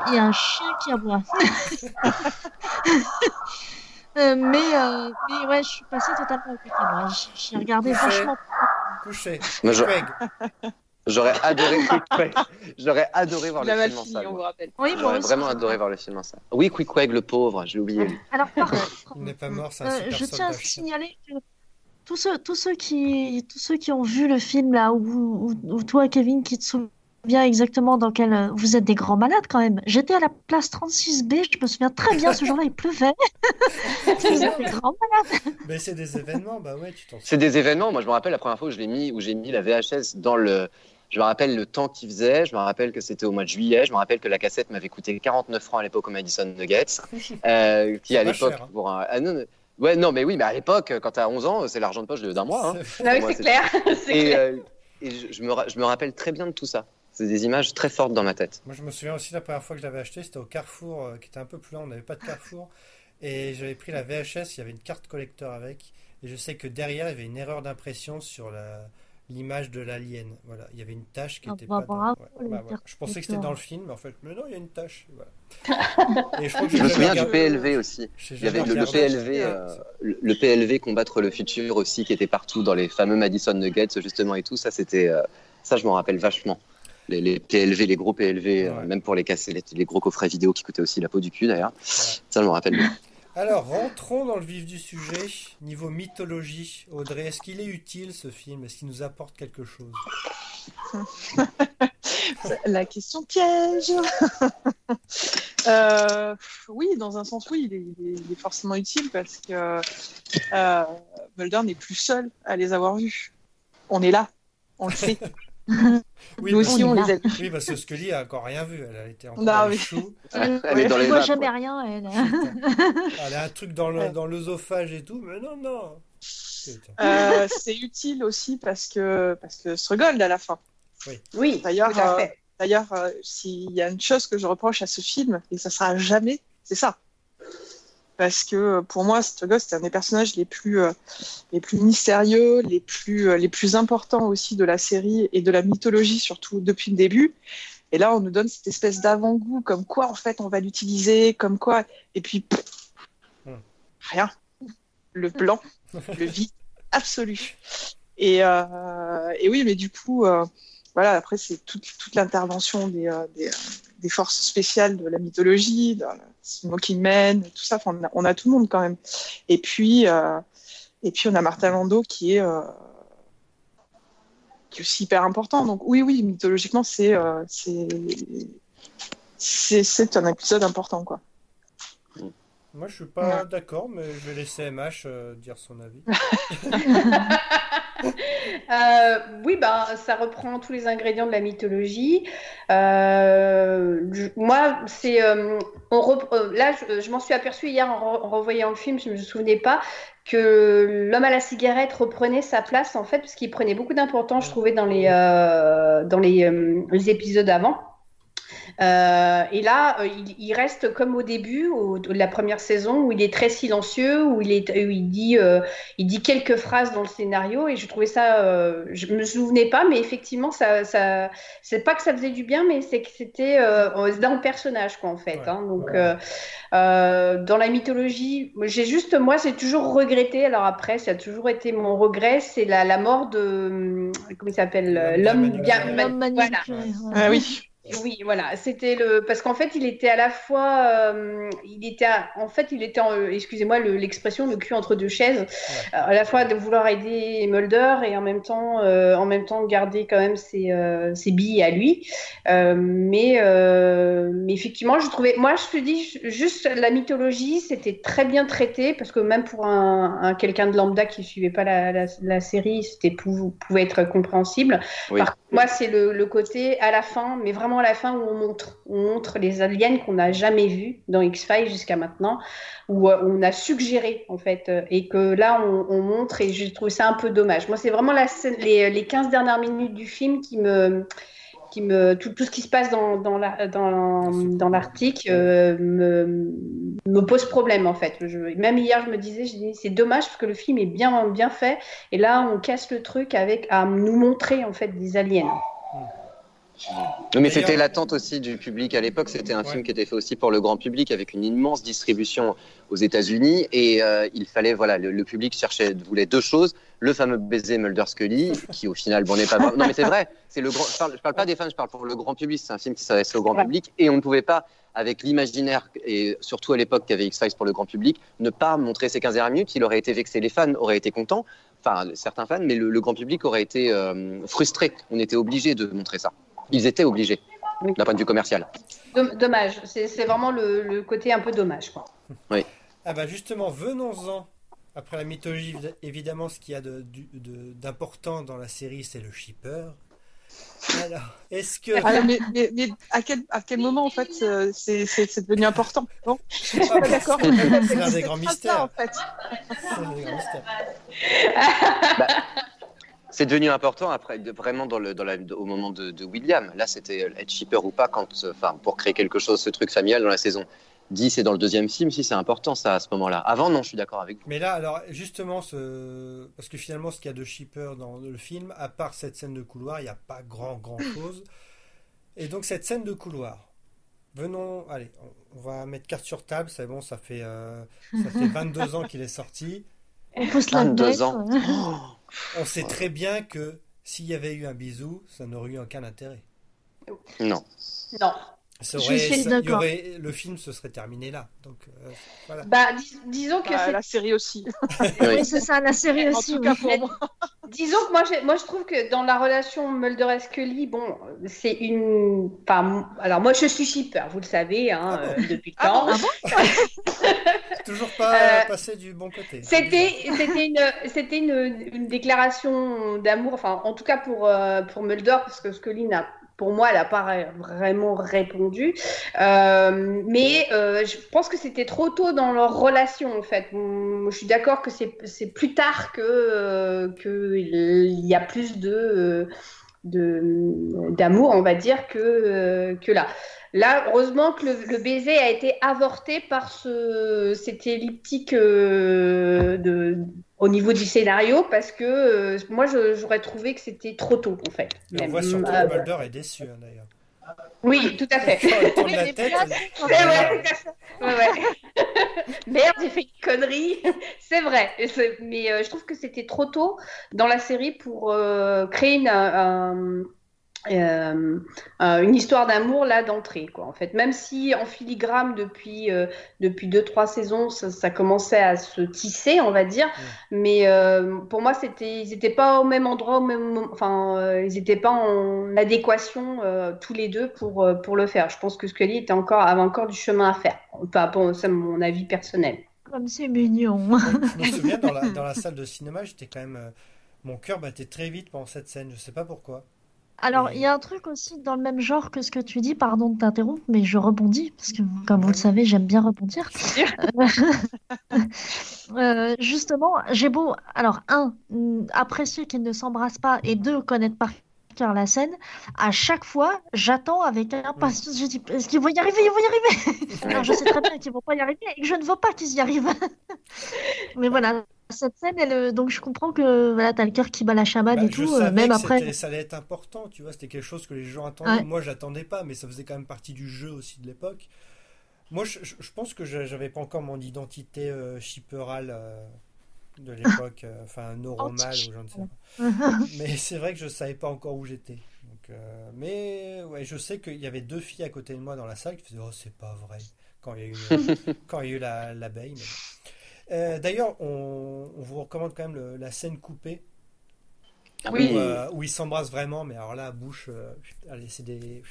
il y a un chien qui aboie. Euh, mais, euh, mais ouais, je suis passée totalement à côté. J'ai regardé Couché. vachement. Couché. Craig. J'aurais adoré. J'aurais adoré voir le film en salle. Oui, J'aurais vraiment adoré voir le film en salle. Oui, Quick Quake, le pauvre, j'ai oublié. Alors, par contre, Il n'est pas mort, un euh, je tiens à signaler que tous ceux, tous ceux qui, tous ceux qui ont vu le film là, ou, ou- ou toi, Kevin, qui te souviens exactement dans quel. euh, Vous êtes des grands malades quand même. J'étais à la place 36B, je me souviens très bien, ce jour-là, il pleuvait. Vous êtes des grands malades. Mais c'est des événements, bah ouais, tu t'en C'est des événements. Moi, je me rappelle la première fois où je l'ai mis, où j'ai mis la VHS dans le. Je me rappelle le temps qu'il faisait. Je me rappelle que c'était au mois de juillet. Je me rappelle que la cassette m'avait coûté 49 francs à l'époque au Madison Nuggets, euh, qui à l'époque hein. pour un. ah, non, non. Ouais, non, mais oui, mais à l'époque, quand t'as 11 ans, c'est l'argent de poche d'un mois. hein. Ah c'est clair. Et, euh, et je, je me, ra- je me rappelle très bien de tout ça. C'est des images très fortes dans ma tête. Moi, je me souviens aussi la première fois que je l'avais acheté, c'était au Carrefour, euh, qui était un peu plus loin, on n'avait pas de Carrefour. Et j'avais pris la VHS, il y avait une carte collector avec. Et je sais que derrière, il y avait une erreur d'impression sur la l'image de l'alien. Voilà, il y avait une tache qui Ah était bah, pas dans- ouais, bah, Je pensais que c'était dans le film, mais en fait, mais non, il y a une tache. Voilà. Et je crois que Je me souviens du PLV aussi. Il y avait le. PLV, euh, le, le PLV combattre le futur aussi, qui était partout dans les fameux Madison Nuggets justement et tout. Ça, c'était, euh, ça, je m'en rappelle vachement. Les, les PLV, les gros PLV, euh, Ouais. même pour les casser, les, les gros coffrets vidéo qui coûtaient aussi la peau du cul d'ailleurs. Ça, je me rappelle bien. Alors, rentrons dans le vif du sujet. Niveau mythologie, Audrey, est-ce qu'il est utile ce film? Est-ce qu'il nous apporte quelque chose? La question piège. Euh, oui, dans un sens, oui, il est, il est- il est forcément utile parce que euh, Mulder n'est plus seul à les avoir vus. On est là, on le sait. Oui, Nous parce- aussi, on les a vus. Oui, parce que Scully a encore rien vu. Elle a été encore les mais- choux. Elle les voit jamais rien, elle. Elle a un truc dans le Ouais. dans l'œsophage et tout, mais non, non. Euh, c'est utile aussi parce que parce que Strugold à la fin. Oui, D'ailleurs, tout à euh, fait. D'ailleurs, euh, s'il y a une chose que je reproche à ce film, et ça sera jamais, c'est ça. Parce que euh, pour moi, Strugold, c'est un des personnages les plus, euh, les plus mystérieux, les plus, euh, les plus importants aussi de la série et de la mythologie, surtout depuis le début. Et là, on nous donne cette espèce d'avant-goût, comme quoi, en fait, on va l'utiliser, comme quoi. Et puis, pff, Hmm. rien. Le blanc, le vide absolu. Et, euh, et oui, mais du coup, voilà, après, c'est toute, toute l'intervention des, des, des forces spéciales de la mythologie, de la Smoking tout ça. On, a, tout le monde quand même. Et puis, euh, et puis on a Martin Landau qui est, euh, qui est aussi hyper important. Donc, oui, oui, mythologiquement, c'est euh, c'est un épisode important, quoi. Moi, je suis pas d'accord, mais je vais laisser MH euh, dire son avis. Euh, oui, bah, ça reprend tous les ingrédients de la mythologie. Euh, je- moi, c'est, on rep- là, je, je m'en suis aperçue hier en, re- en revoyant le film, je ne me souvenais pas que l'homme à la cigarette reprenait sa place en fait, parce qu'il prenait beaucoup d'importance, je trouvais, dans les, euh, dans les, euh, les épisodes avant. Euh, et là, euh, il, il reste comme au début au- de la première saison où il est très silencieux, où il, est, où il, dit, euh, il dit quelques phrases dans le scénario et je trouvais ça, euh, je me souvenais pas, mais effectivement, ça, ça, c'est pas que ça faisait du bien, mais c'est que c'était euh, dans le personnage, quoi, en fait. Ouais. hein. donc, Ouais. euh, euh, dans la mythologie, j'ai juste, moi, j'ai toujours regretté, alors après, ça a toujours été mon regret, c'est la, la mort de, comment il s'appelle, L'homme voilà. manipulé. ouais. Ah oui. Oui, voilà, c'était le parce qu'en fait, il était à la fois, euh, il était, à- en fait, il était, en- euh, excusez-moi le- l'expression, le cul entre deux chaises, Euh, à la fois de vouloir aider Mulder et en même temps, euh, en même temps garder quand même ses, euh, ses billes à lui. Mais, mais effectivement, je trouvais, moi, je te dis, juste la mythologie, c'était très bien traité parce que même pour un, un quelqu'un de lambda qui suivait pas la, la, la série, c'était pou- pouvait être compréhensible. Oui. Par moi, c'est le, le côté à la fin, mais vraiment à la fin où on montre, on montre les aliens qu'on n'a jamais vus dans X-Files jusqu'à maintenant, où euh, on a suggéré en fait, euh, et que là on, on montre, et je trouve ça un peu dommage. Moi, c'est vraiment la scène, les, les 15 dernières minutes du film qui me. Qui me, tout, tout ce qui se passe dans, dans la- dans, dans l'Arctique euh, me, me pose problème en fait. Je, même hier, je me disais, c'est dommage parce que le film est bien, bien fait, et là on casse le truc avec à nous montrer en fait des aliens. Oui, mais c'était l'attente aussi du public à l'époque. C'était un Ouais. film qui était fait aussi pour le grand public avec une immense distribution aux États-Unis. Et euh, il fallait voilà le, le public cherchait voulait deux choses. Le fameux baiser Mulder Scully qui au final bon n'est pas non mais c'est vrai. C'est le grand je parle, je parle pas des fans je parle pour le grand public. C'est un film qui s'adressait au grand Ouais. public. Et on ne pouvait pas avec l'imaginaire et surtout à l'époque qu'avait X-Files pour le grand public ne pas montrer ces 15 dernières minutes. Il aurait été vexé. Les fans auraient été contents. Enfin certains fans mais le, le grand public aurait été euh, frustré. On était obligé de montrer ça ils étaient obligés Oui. d'un point de vue commercial Dom- Dommage, c'est vraiment le, le côté un peu dommage. Quoi. Ah bah justement, venons-en. Après la mythologie, évi- évidemment, ce qu'il y a de- du- de- d'important dans la série, c'est le shipper. Alors, est-ce que... Ah, mais, mais- mais à, quel, à quel moment, en fait, euh, c'est devenu important non? Je suis pas d'accord. c'est l'un des grands ça, mystères. en fait. C'est un des grands mystères. C'est devenu important après, de- vraiment dans le, dans la, au moment de, de William. Là, c'était euh, être shipper ou pas, quand, euh, enfin, pour créer quelque chose, ce truc familial dans la saison 10 et dans le deuxième film, si c'est important ça à ce moment-là. Avant, non, je suis d'accord avec vous. Mais là, alors, justement, ce... parce que finalement, ce qu'il y a de shipper dans le film, à part cette scène de couloir, il n'y a pas grand, grand chose. Et donc, cette scène de couloir, venons, allez, on, va mettre carte sur table, c'est bon, ça fait, euh, ça fait 22 ans qu'il est sorti. On peut se la 22 mettre. ans. On sait très bien que s'il y avait eu un bisou, ça n'aurait eu aucun intérêt. Non. Non. Ça Je aurait- suis ça- aurait- le film se serait terminé là. Donc, euh, voilà. Bah, dis- disons que Bah, c'est la série aussi. Oui. C'est ça, la série En aussi. tout oui. cas, pour moi. Disons que moi, moi, je trouve que dans la relation Mulder et Scully, bon, c'est une. Enfin, alors moi, je suis shipper, vous le savez, hein, Ah bon euh, depuis le Ah temps. bon, Toujours pas Euh, passé du bon côté. C'était, c'était une, c'était une, une déclaration d'amour, enfin, en tout cas pour, euh, pour Mulder, parce que Scully n'a, pour moi, elle n'a pas vraiment répondu. Euh, mais euh, je pense que c'était trop tôt dans leur relation, en fait. Je suis d'accord que c'est, plus tard que, euh, que il y a plus euh, de, d'amour, on va dire, que, que là. Là, heureusement que le, baiser a été avorté par ce, cette elliptique de, au niveau du scénario, parce que euh, moi, je- j'aurais trouvé que c'était trop tôt, en fait. Et on Même. voit surtout Euh, que Mulder est déçu, hein, d'ailleurs. oui, tout à fait. Même-. Merde, j'ai fait une connerie. C'est vrai. Mais euh, je trouve que c'était trop tôt dans la série pour euh, créer une, un- euh, euh, une histoire d'amour là d'entrée quoi en fait même si en filigrane depuis euh, depuis deux trois saisons ça, ça commençait à se tisser on va dire mais euh, pour moi c'était ils étaient pas au même endroit au même enfin euh, ils étaient pas en adéquation euh, tous les deux pour euh, pour le faire je pense que Scully était encore avait encore du chemin à faire enfin bon c'est mon avis personnel Comme c'est mignon. Je me souviens, dans la, dans la salle de cinéma, j'étais quand même. euh, mon cœur battait très vite pendant cette scène, je sais pas pourquoi. Alors, il y a un truc aussi dans le même genre que ce que tu dis, pardon de t'interrompre, mais je rebondis, parce que comme vous le savez, j'aime bien rebondir. Euh, justement, j'ai beau, alors, un, apprécier qu'ils ne s'embrassent pas, et deux, connaître par cœur la scène, à chaque fois, j'attends avec impatience, je dis, est-ce qu'ils vont y arriver, ils vont y arriver! Alors, je sais très bien qu'ils vont pas y arriver, et que je ne veux pas qu'ils y arrivent. Mais voilà, cette scène, elle, euh, donc je comprends que voilà, t'as le cœur qui bat la chamade Bah, et je tout, euh, même que après. ça allait être important, tu vois, c'était quelque chose que les gens attendaient. Ouais. Moi, j'attendais pas, mais ça faisait quand même partie du jeu aussi de l'époque. Moi, je, je- je pense que je- j'avais pas encore mon identité euh, shipperale euh, de l'époque, euh, enfin neuronale ou j'en sais pas. Mais c'est vrai que je savais pas encore où j'étais. Mais ouais, je sais qu'il y avait deux filles à côté de moi dans la salle qui faisaient Oh, c'est pas vrai quand il y a eu, quand il y a eu la- l'abeille. mais bon. Euh, D'ailleurs, on, on vous recommande quand même le- la scène coupée Oui. où, euh, où ils s'embrassent vraiment, mais alors là, bouche, euh, allez, c'est des.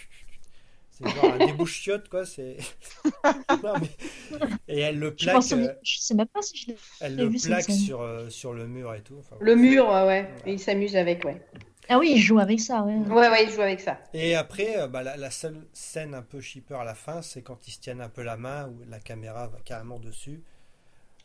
C'est genre des bouches chiottes, quoi. C'est. Non, mais- Et elle le Je plaque, pense, euh, je sais même pas si je l'ai. elle le vu plaque sur, euh, sur le mur et tout. Enfin, le mur ouais, ouais. Et il s'amuse avec ouais Ah oui, il joue avec ça, ouais. ouais ouais il joue avec ça Et après, bah, la, la seule scène un peu shipper à la fin, c'est quand ils se tiennent un peu la main, où la caméra va carrément dessus.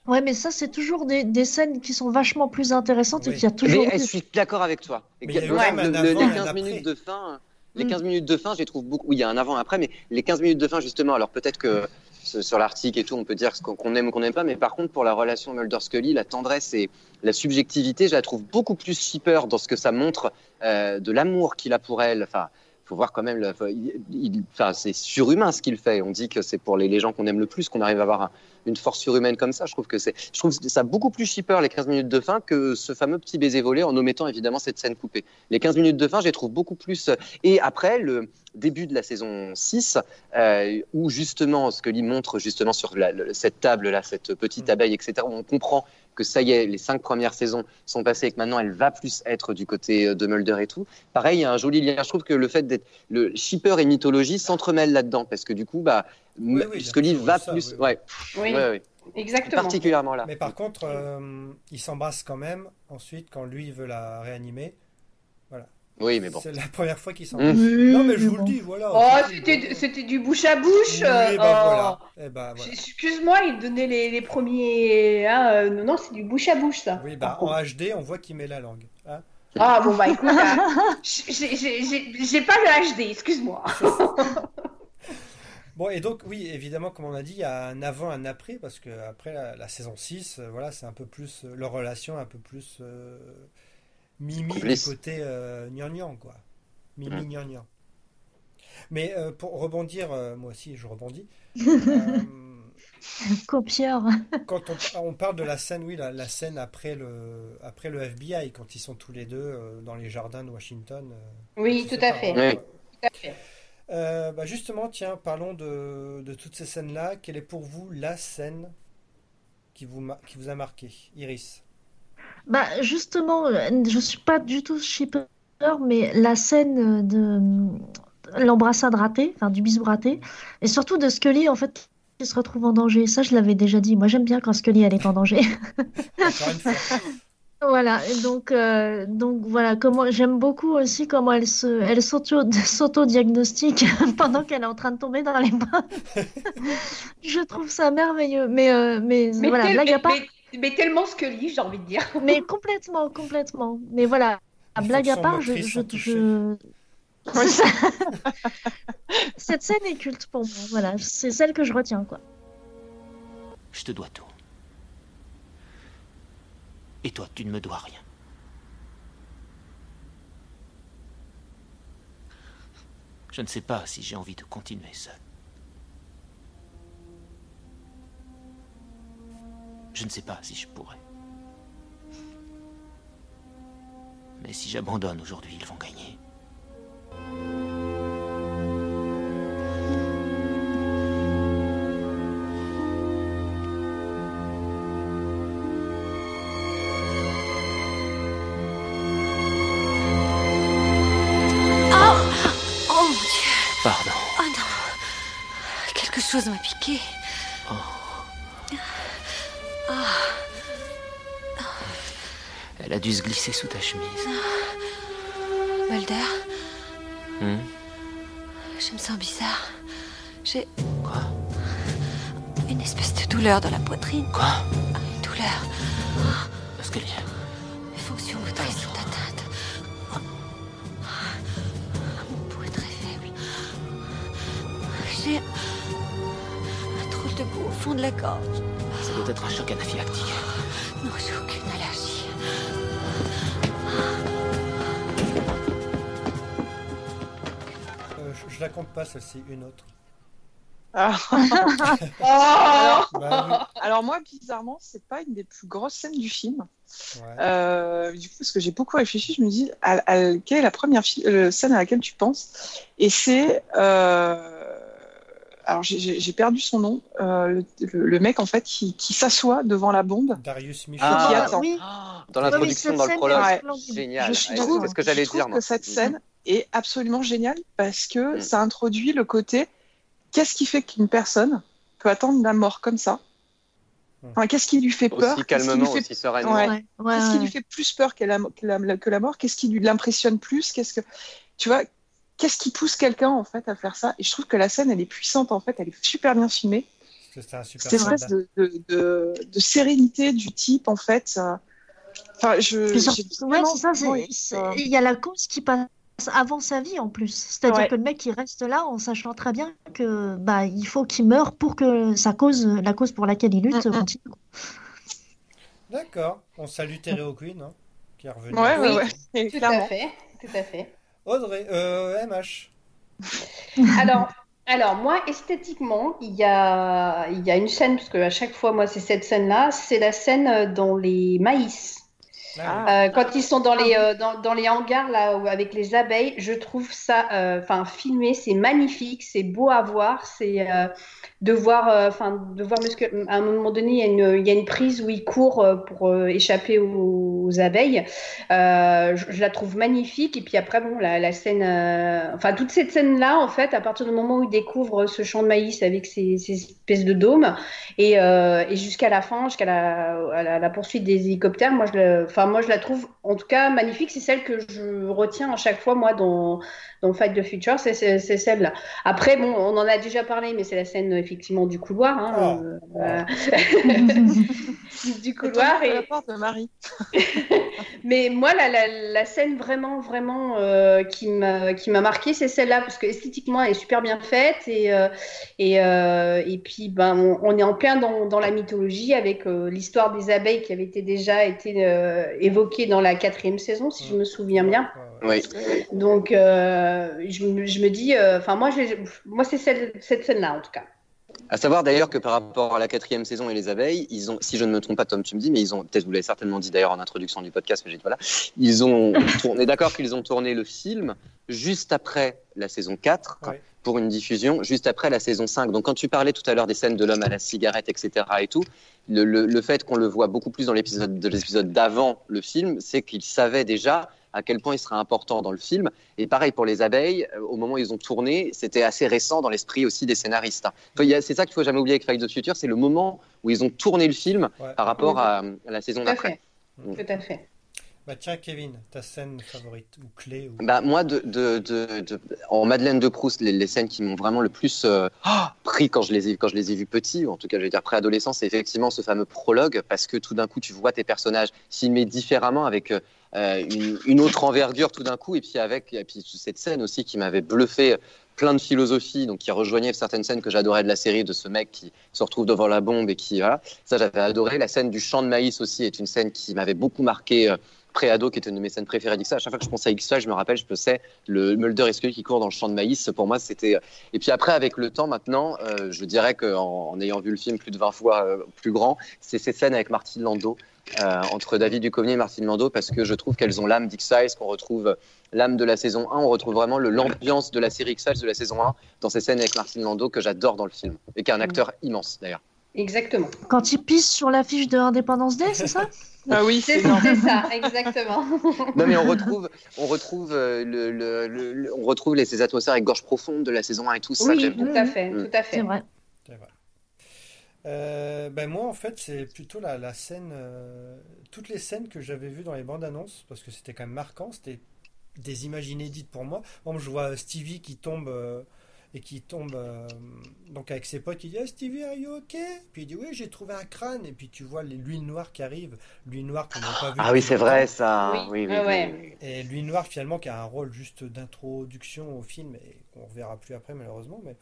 Ouais, mais ça, c'est toujours des, des scènes qui sont vachement plus intéressantes et Oui. qu'il y a toujours. Mais je suis d'accord avec toi. Mais il y a eu Le- quand même un le- avant les et un 15 après. minutes de fin, les Mm. 15 minutes de fin, je les trouve beaucoup. Oui, il y a un avant, après, mais les 15 minutes de fin, justement, alors peut-être que ce- sur l'article et tout, on peut dire ce qu'on qu'on aime ou qu'on n'aime pas, mais par contre, pour la relation Mulder-Scully, la tendresse et la subjectivité, je la trouve beaucoup plus shipper dans ce que ça montre euh, de l'amour qu'il a pour elle. Enfin, faut voir quand même, le, il- il- enfin, c'est surhumain ce qu'il fait. On dit que c'est pour les, les gens qu'on aime le plus qu'on arrive à avoir un- une force surhumaine comme ça. Je trouve que c'est, je trouve ça beaucoup plus shipper les 15 minutes de fin que ce fameux petit baiser volé en omettant évidemment cette scène coupée. Les 15 minutes de fin, je les trouve beaucoup plus. Et après, le début de la saison 6, euh, où justement, ce que Lee montre justement sur la- le- cette table-là, cette petite Mm. abeille, etc., où on comprend que ça y est, les cinq premières saisons sont passées et que maintenant elle va plus être du côté euh, de Mulder et tout. Pareil, il y a un joli lien. Je trouve que le fait d'être le shipper et mythologie s'entremêlent là-dedans parce que du coup, bah, Oui, oui, Scully va ça, plus, oui, oui. ouais, Oui, ouais, ouais. exactement. particulièrement là. Mais par contre, euh, il s'embrasse quand même ensuite quand lui veut la réanimer. Oui, mais bon. C'est la première fois qu'il s'embrasse. Mmh. Non, mais je vous le dis, voilà. Oh, c'était c'était du bouche à bouche. Oui, euh, bah oh. voilà. Eh bah, voilà. Excuse-moi, il donnait les, les premiers. hein, euh, non, non, c'est du bouche à bouche, ça. Oui, bah en HD, on voit qu'il met la langue. hein. Ah, bon, bah écoute, hein, j'ai- j'ai j'ai- j'ai pas le HD, excuse-moi. Bon, et donc, oui, évidemment, comme on a dit, il y a un avant, un après, parce que après la, la saison 6, euh, voilà, c'est un peu plus. euh, leur relation un peu plus. euh, Mimi du côté euh, gnangnan, quoi. Mimi Mm. gnangnan. Mais euh, pour rebondir, euh, moi aussi, je rebondis. Euh, Copieur. quand on, on parle de la scène, oui, la, la scène après le, après le FBI, quand ils sont tous les deux euh, dans les jardins de Washington. euh, Oui, tout à fait. hein. Oui. Tout à fait. Euh, bah justement, tiens, parlons de, de toutes ces scènes-là. Quelle est pour vous la scène qui vous, qui vous a marqué, Iris? Bah justement, euh, je suis pas du tout shipper, mais la scène de euh, l'embrassade ratée, enfin du bisou raté, et surtout de Scully en fait qui se retrouve en danger. Ça, je l'avais déjà dit. Moi, j'aime bien quand Scully elle est en danger. Encore une fois. Voilà, donc, euh, donc voilà, comment j'aime beaucoup aussi comment elle se, elle s'auto, s'auto-diagnostique pendant qu'elle est en train de tomber dans les bras. Je trouve ça merveilleux. Mais, euh, mais, Mais, voilà, tel- blague à mais- part, mais- mais tellement Scully, j'ai envie de dire. mais complètement, complètement. Mais voilà, Les blague à part, je, je, je-. Cette scène est culte pour moi. Voilà, c'est celle que je retiens, quoi. Je te dois tout. Et toi, tu ne me dois rien. Je ne sais pas si j'ai envie de continuer seul. Je ne sais pas si je pourrais. Mais si j'abandonne aujourd'hui, ils vont gagner. Dû se glisser sous ta chemise. Mulder, Hmm? Je me sens bizarre. J'ai Quoi? une espèce de douleur dans la poitrine. Quoi? Une douleur. Scully, Mes fonctions motrices sont atteintes. Mon pouls est très faible. J'ai un drôle de goût au fond de la gorge. ça doit être un choc anaphylactique. Non, j'ai aucune la compte pas, celle-ci, une autre. Ah. Alors, Bah alors moi, bizarrement, c'est pas une des plus grosses scènes du film. ouais. Euh, du coup, parce que j'ai beaucoup réfléchi, je me dis, à, à- quelle est la première euh, scène à laquelle tu penses? Et c'est, euh, alors j'ai- perdu son nom, euh, le, le- le mec en fait qui, qui s'assoit devant la bombe. Darius Michaud. Ah. Qui attend. oui. Dans l'introduction, dans le prologue, Ouais. génial. Je Ouais, trouve- ce que j'allais dire. moi. que cette scène est absolument géniale parce que Mm. ça introduit le côté qu'est-ce qui fait qu'une personne peut attendre la mort comme ça? Mm. Enfin, Qu'est-ce qui lui fait peur? Aussi Qu'est-ce qui lui calmement, fait aussi sereinement. Ouais. Ouais, ouais, Qu'est-ce qui lui fait plus peur que la, que la- que la mort? Qu'est-ce qui lui l'impressionne plus? Qu'est-ce que tu vois Qu'est-ce qui pousse quelqu'un en fait à faire ça? Et je trouve que la scène elle est puissante en fait, elle est super bien filmée. Cette espèce de, de, de, de sérénité du type en fait. ça- Enfin, je. Ouais, ça. Il y a la cause qui passe avant sa vie en plus. C'est-à-dire Ouais. que le mec il reste là en sachant très bien que bah il faut qu'il meure pour que sa cause, la cause pour laquelle il lutte, Mm, mm. continue. D'accord. On salue Terry O'Quinn, hein, qui est revenu. Ouais, Tout clairement. à fait, tout à fait. Audrey, euh, MH. Alors, alors moi, esthétiquement, il y a, il y a une scène, parce que à chaque fois, moi, c'est cette scène-là, c'est la scène dans les maïs. Ah, Euh, quand ils sont dans les, euh, dans, dans les hangars là, où- avec les abeilles, je trouve ça, euh, enfin, filmé, c'est magnifique, c'est beau à voir, c'est euh, de voir, euh, enfin, de voir, parce un moment donné, il y a une, il y a une prise où il court euh, pour euh, échapper aux, aux abeilles. Euh, je, je la trouve magnifique, et puis après, bon, la, la scène, euh, enfin, toute cette scène-là, en fait, à partir du moment où il découvre ce champ de maïs avec ces, ces espèces de dômes, et, euh, et jusqu'à la fin, jusqu'à la, à la, la poursuite des hélicoptères, moi je, le, enfin, moi je la trouve en tout cas magnifique. C'est celle que je retiens à chaque fois, moi, dans, dans Fight the Future, c'est celle-là. Après, bon, on en a déjà parlé, mais c'est la scène effectivement du couloir. Hein, Oh. euh, euh, du couloir. Et, la part de Marie. mais moi, la, la, la scène vraiment, vraiment euh, qui m'a qui m'a marqué, c'est celle-là, parce que esthétiquement, elle est super bien faite. Et, euh, et, euh, et puis, ben, on, on est en plein dans, dans la mythologie avec euh, l'histoire des abeilles qui avait été déjà été euh, évoquée dans la quatrième saison, si je me souviens bien. Oui. Donc, euh, je, me- je me dis, euh, enfin, moi, moi c'est cette scène-là, en tout cas. À savoir d'ailleurs que par rapport à la quatrième saison et les abeilles, ils ont, si je ne me trompe pas, Tom, tu me dis, mais ils ont, peut-être vous l'avez certainement dit d'ailleurs en introduction du podcast, mais j'ai dit voilà, ils ont tourné, d'accord qu'ils ont tourné le film juste après la saison 4 Ouais. Pour une diffusion, juste après la saison 5. Donc quand tu parlais tout à l'heure des scènes de l'homme à la cigarette, etc. et tout, le, le, le fait qu'on le voit beaucoup plus dans l'épisode de l'épisode d'avant le film, c'est qu'ils savaient déjà à quel point il sera important dans le film. Et pareil pour les abeilles, euh, au moment où ils ont tourné, c'était assez récent dans l'esprit aussi des scénaristes. hein. C'est ça qu'il faut jamais oublier avec Fight the Future, c'est le moment où ils ont tourné le film Ouais. par rapport à, à la saison Tout à d'après. Tout à fait. Bah tiens, Kevin, ta scène favorite ou clé ou... Bah, moi, de, de, de, en Madeleine de Proust, les, les scènes qui m'ont vraiment le plus euh, ah, pris quand je, les ai, quand je les ai vus petits, ou en tout cas, je vais dire préadolescent, c'est effectivement ce fameux prologue, parce que tout d'un coup, tu vois tes personnages filmés différemment, avec euh, une, une autre envergure tout d'un coup, et puis avec et puis cette scène aussi qui m'avait bluffé, plein de philosophie, donc qui rejoignait certaines scènes que j'adorais de la série, de ce mec qui se retrouve devant la bombe et qui, voilà, ça j'avais adoré. La scène du champ de maïs aussi est une scène qui m'avait beaucoup marqué. Euh, Pré-ado, qui était une de mes scènes préférées d'X-Files. À chaque fois que je pense à X-Files, je me rappelle, je sais, le Mulder et Scully qui courent dans le champ de maïs. Pour moi, c'était. Et puis après, avec le temps, maintenant, euh, je dirais qu'en en ayant vu le film plus de 20 fois euh, plus grand, c'est ces scènes avec Martin Landau, euh, entre David Duchovny et Martin Landau, parce que je trouve qu'elles ont l'âme d'X-Files, qu'on retrouve l'âme de la saison 1, on retrouve vraiment l'ambiance de la série X-Files de la saison 1 dans ces scènes avec Martin Landau que j'adore dans le film, et qui est un acteur immense d'ailleurs. Exactement. Quand il pisse sur l'affiche de Independence Day, c'est ça Ah oui, C'est ça, exactement. Non mais on retrouve, on retrouve, euh, le, le- le- le- on retrouve les, ces atmosphères avec gorge profonde de la saison 1 et tout ça. que Oui, j'aime tout beaucoup. à fait, Mm. tout à C'est fait. vrai. C'est vrai. Euh, ben moi, en fait, c'est plutôt la, la scène, euh, toutes les scènes que j'avais vues dans les bandes annonces, parce que c'était quand même marquant, c'était des images inédites pour moi. Exemple, je vois Stevie qui tombe euh, et qui tombe euh, donc avec ses potes, il dit Ah, Stevie, are you okay? Puis il dit Oui, j'ai trouvé un crâne. Et puis tu vois les- l'huile noire qui arrive, l'huile noire qu'on n'avait pas vue. Ah oui, c'est vrai ça. Oui, Oui, oui, ah oui, ouais. oui. Et l'huile noire, finalement, qui a un rôle juste d'introduction au film et qu'on reverra plus après, malheureusement. Mais,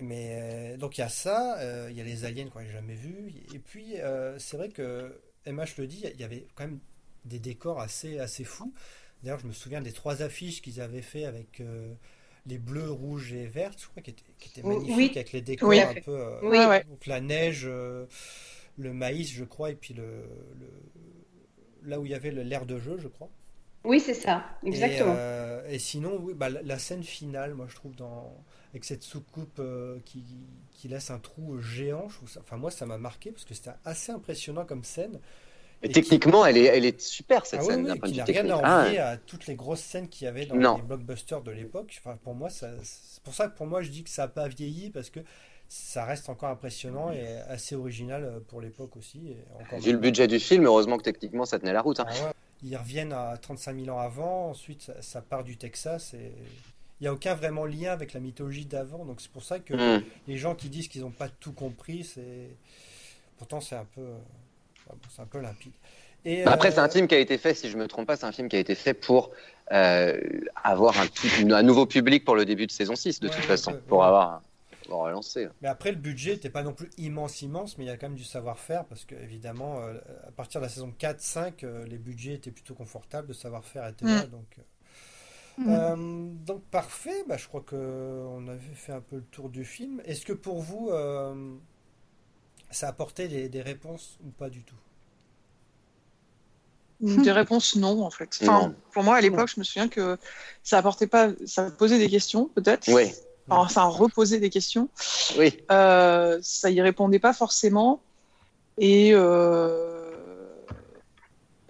mais euh, donc il y a ça, euh, il y a les aliens qu'on n'a jamais vus. Et puis, euh, c'est vrai que MH le dit, il y avait quand même des décors assez, assez fous. D'ailleurs, je me souviens des trois affiches qu'ils avaient fait avec euh, les bleus, rouges et verts, je crois, qui étaient, qui étaient Oui. magnifiques, avec les décors Oui. un peu. euh, Oui. Ouais, ouais. donc la neige, euh, le maïs, je crois, et puis le, le- là où il y avait le- l'air de jeu, je crois. Oui, c'est ça, exactement. Et, euh, et sinon, oui, bah, la, la scène finale, moi je trouve, dans, avec cette soucoupe euh, qui, qui laisse un trou géant, je trouve ça, enfin moi ça m'a marqué parce que c'était assez impressionnant comme scène. Et techniquement, elle est, elle est super cette Ah oui, scène oui, point qui de n'a rien à Ah, à toutes les grosses scènes qu'il y avait dans Non. les blockbusters de l'époque. Enfin, pour moi, ça, c'est pour ça que pour moi je dis que ça n'a pas vieilli parce que ça reste encore impressionnant et assez original euh, pour l'époque aussi. Et encore Vu le budget du film, heureusement que techniquement ça tenait la route. hein. Ah ouais. Ils reviennent à 35 000 ans avant, ensuite ça, ça part du Texas et il n'y a aucun vraiment lien avec la mythologie d'avant. Donc c'est pour ça que Mm. les gens qui disent qu'ils n'ont pas tout compris, c'est pourtant c'est un peu, euh, bon, c'est un peu limpide. Et, Bah, Après, euh, c'est un film qui a été fait, si je me trompe pas, c'est un film qui a été fait pour euh, avoir un, tout- un nouveau public pour le début de saison 6, de Ouais, toute ouais, façon, ouais, pour ouais. avoir pour relancer. Mais après, le budget n'était pas non plus immense, immense, mais il y a quand même du savoir-faire parce que, évidemment, euh, à partir de la saison 4-5, euh, les budgets étaient plutôt confortables, le savoir-faire était là. Donc, euh, Euh, donc parfait, bah, je crois que on avait fait un peu le tour du film. Est-ce que pour vous, euh, ça a apporté des, des réponses ou pas du tout? Des réponses non, en fait. Enfin, Non. pour moi, à l'époque, je me souviens que ça apportait pas, ça posait des questions, peut-être. Oui, Enfin, ça reposait des questions. oui. Euh, ça y répondait pas forcément. Et, euh,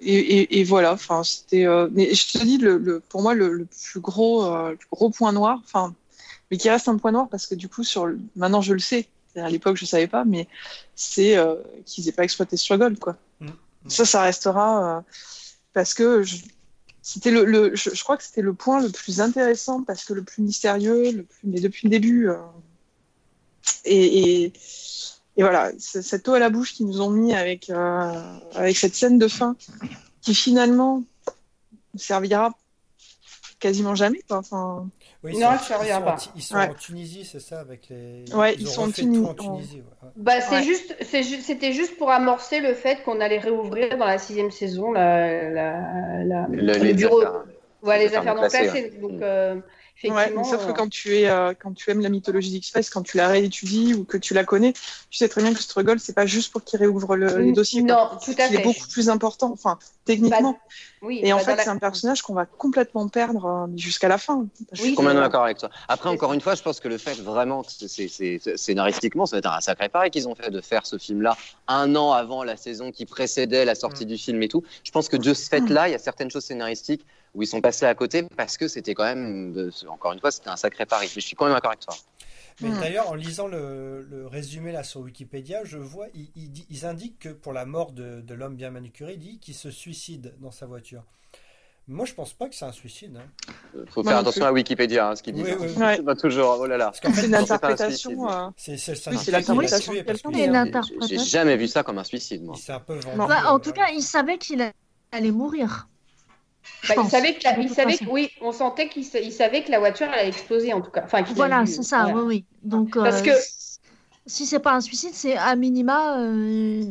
et, et, et voilà. Enfin, c'était. euh, mais je te dis, le, le- pour moi, le, le plus gros, euh, le plus gros point noir. Enfin, mais qui reste un point noir parce que du coup, sur le- maintenant, je le sais. À l'époque, je savais pas, mais c'est euh, qu'ils aient pas exploité Struggle, quoi. Mm. Ça, ça restera euh, parce que je- c'était le, le je, je crois que c'était le point le plus intéressant parce que le plus mystérieux, le plus, mais depuis le début. euh, et, et, et voilà, cette eau à la bouche qu'ils nous ont mis avec, avec cette scène de fin qui finalement ne servira quasiment jamais. Quoi. Enfin, Oui, Non, ils sont, ça ils revient sont pas. en ils sont Ouais. en Tunisie, c'est ça, avec les. Ouais, ils ils ont sont en Tunisie. ouais. Bah, c'est Ouais. juste, c'est ju- c'était juste pour amorcer le fait qu'on allait réouvrir dans la sixième saison la, la, la- Le- le les bureau, affaires. ouais, les affaires non classées. Donc, Mm. euh, ouais, effectivement, mais sauf que euh, quand tu, es, euh, quand tu aimes la mythologie d'X-Files, quand tu la réétudies ou que tu la connais, tu sais très bien que Struggle, c'est pas juste pour qu'ils réouvrent le- les dossiers. quoi. non, tout à Il est fait. beaucoup plus important, enfin, techniquement. Oui, Et en bah, fait, la- c'est un personnage qu'on va complètement perdre euh, jusqu'à la fin. Oui, Je suis complètement d'accord avec toi. Après, encore une fois, je pense que le fait vraiment, que c'est- c'est- c'est- scénaristiquement, ça va être un sacré pari qu'ils ont fait de faire ce film-là un an avant la saison qui précédait la sortie du film et tout. Je pense que de ce fait-là, il y a certaines choses scénaristiques où ils sont passés à côté parce que c'était quand même, euh, encore une fois, c'était un sacré pari. Mais je suis quand même d'accord avec toi. Mais Mm. d'ailleurs, en lisant le, le résumé là sur Wikipédia, je vois, ils, ils di- ils indiquent que pour la mort de, de l'homme bien manucuré, il dit qu'il se suicide dans sa voiture. Moi, je pense pas que c'est un suicide. hein. Il faut Moi faire attention plus. à Wikipédia, hein, ce qu'ils disent. Oui, oui, oui. Ouais. C'est pas toujours, oh là là. C'est fait, une interprétation. euh, c'est l'interprétation qu'il- euh. J'ai jamais vu ça comme un suicide, moi. Un peu vendu. Bah, en euh, tout cas, il savait qu'il allait mourir. Bah, il savait que, la- il savait que, oui, on sentait qu'il sa- il savait que la voiture allait exploser en tout cas. Enfin, Voilà, c'est ça, voilà. oui, oui. Donc, Parce euh, que- si c'est pas un suicide, c'est à minima, euh,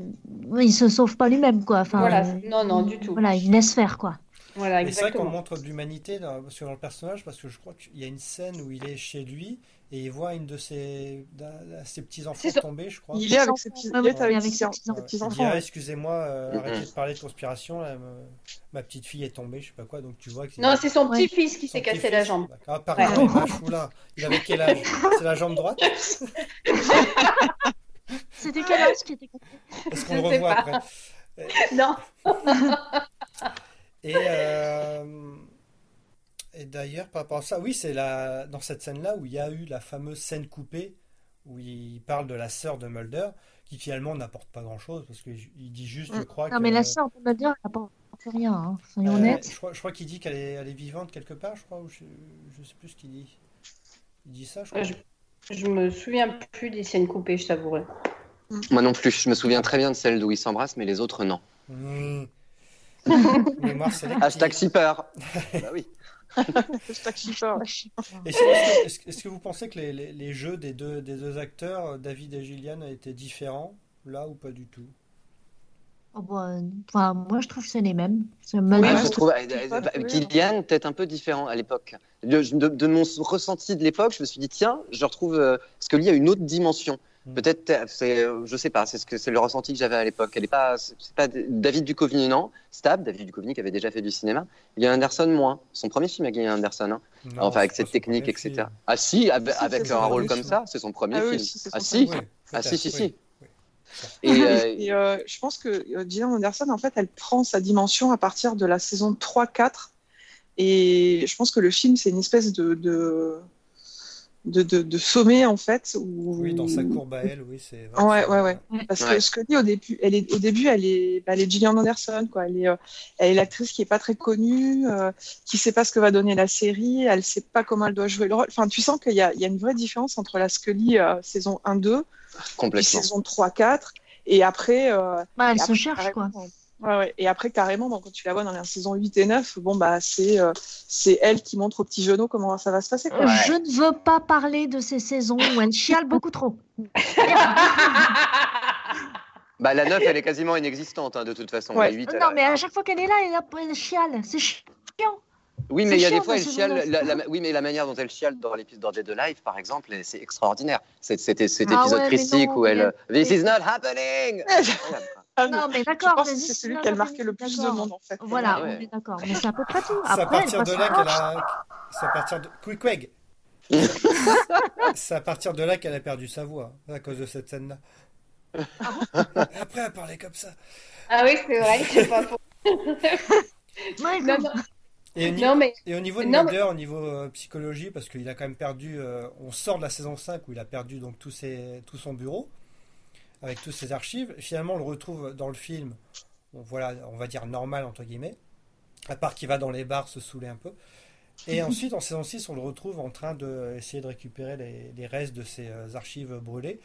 il se sauve pas lui-même, quoi. Enfin, Voilà, euh, non, non, du tout. Voilà, il laisse faire, quoi. Voilà, c'est vrai qu'on montre de l'humanité dans, sur le personnage parce que je crois qu'il y a une scène où il est chez lui et il voit une de ses, ses petits enfants C'est son- tomber, je crois. Il est avec ses il petits-enfants. Ouais. Il Ah, excusez-moi, euh, arrêtez de parler de conspiration, là, me- ma petite fille est tombée, je sais pas quoi, donc tu vois que Non, c'est son Ouais. petit-fils qui s'est cassé la jambe. Ah, pardon, Ouais. vaches, oula. Il avait quel âge? C'est la jambe droite? C'était quel âge qui était Est-ce qu'on le revoit pas. après? Non. Et, euh, et d'ailleurs, par rapport à ça, oui, c'est la, dans cette scène-là où il y a eu la fameuse scène coupée où il parle de la sœur de Mulder, qui finalement n'apporte pas grand-chose, parce qu'il dit juste, je crois, Non, que... mais la sœur de Mulder, elle n'apporte rien, hein, soyons Euh, honnêtes. je crois, qu'il dit qu'elle est, elle est vivante quelque part, je crois, ou je, je sais plus ce qu'il dit. Il dit ça, je crois. Euh, Je, je me souviens plus des scènes coupées, je t'avouerai. Moi non plus. Je me souviens très bien de celle d'où ils s'embrassent, mais les autres, non. Mmh. Mémoire sélective. Hashtag shipper. bah oui. Hashtag shipper. Est-ce que, que- que vous pensez que les, les- les jeux des deux, des deux acteurs, David et Gillian, étaient différents là ou pas du tout? Oh, bah, enfin, moi, je trouve que c'est les mêmes. Je trouve euh, Gillian peut-être un peu différent à l'époque. De, de- de mon ressenti de l'époque, je me suis dit tiens, je retrouve euh, Scully a une autre dimension. Mm. Peut-être euh, c'est, euh, je sais pas, c'est ce que c'est le ressenti que j'avais à l'époque. Elle est pas, c'est pas David Duchovny non, Stab, David Duchovny qui avait déjà fait du cinéma. Gillian Anderson moins. Son premier film avec Gillian Anderson, hein. Non, enfin avec cette technique, etc. film. Ah si, avec, Si, avec c'est un rôle comme ça, c'est son premier Ah oui, film. si, c'est son ah si, Oui, ah si, si, oui, si. oui. Et, euh, Et euh, je pense que Gillian Anderson, en fait, elle prend sa dimension à partir de la saison 3-4. Et je pense que le film, c'est une espèce de, de, de, de, de sommet, en fait. Où... Oui, dans sa courbe à elle, oui, c'est vrai. Ouais, ouais, ouais. Parce Ouais. que Scully, au début, elle est, au début, elle est, bah, elle est Gillian Anderson, quoi. Elle est, euh, elle est l'actrice qui est pas très connue, euh, qui sait pas ce que va donner la série, elle sait pas comment elle doit jouer le rôle. Enfin, tu sens qu'il y a, il y a une vraie différence entre la Scully euh, saison 1-2 puis complètement. saison 3-4. Et après, euh, Bah, elle et se après, cherche, quoi. Ouais, ouais. Et après, carrément, bon, quand tu la vois dans la saison 8 et 9, bon, bah, c'est euh, c'est elle qui montre au petit genou comment ça va se passer. Quoi. Je ne veux pas parler de ces saisons où elle chiale beaucoup trop. Bah la 9, elle est quasiment inexistante hein, de toute façon. Ouais. La 8, Euh, elle non, a- mais à chaque fois qu'elle est là, elle, elle chiale. C'est chiant. Oui, mais il y a des fois, dans elle chiale. La, la- oui, mais la manière dont elle chiale dans l'épisode de Life, par exemple, c'est extraordinaire. C'était cet Ah épisode ouais, christique non, où elle. This is not happening! Ah, Non, mais je d'accord. pense mais que c'est celui marqué mais le plus de monde en fait. Voilà, Ah ouais. on est d'accord. Mais c'est à peu près tout. C'est à partir de là qu'elle a. C'est à partir de. Quick C'est à partir de là qu'elle a perdu sa voix, à cause de cette scène-là. Après, elle parlait comme ça. Ah oui, c'est vrai, c'est pas faux. Ouais, Non, non, Et au, ni- non, mais et au niveau de Mulder, au niveau euh, psychologie, parce qu'il a quand même perdu. euh, on sort de la saison 5 où il a perdu donc tous ses, tout son bureau, avec toutes ses archives. Finalement, on le retrouve dans le film, bon, voilà, on va dire normal, entre guillemets, à part qu'il va dans les bars se saouler un peu. Et ensuite, en saison 6, on le retrouve en train d'essayer de récupérer les, les restes de ses euh, archives brûlées.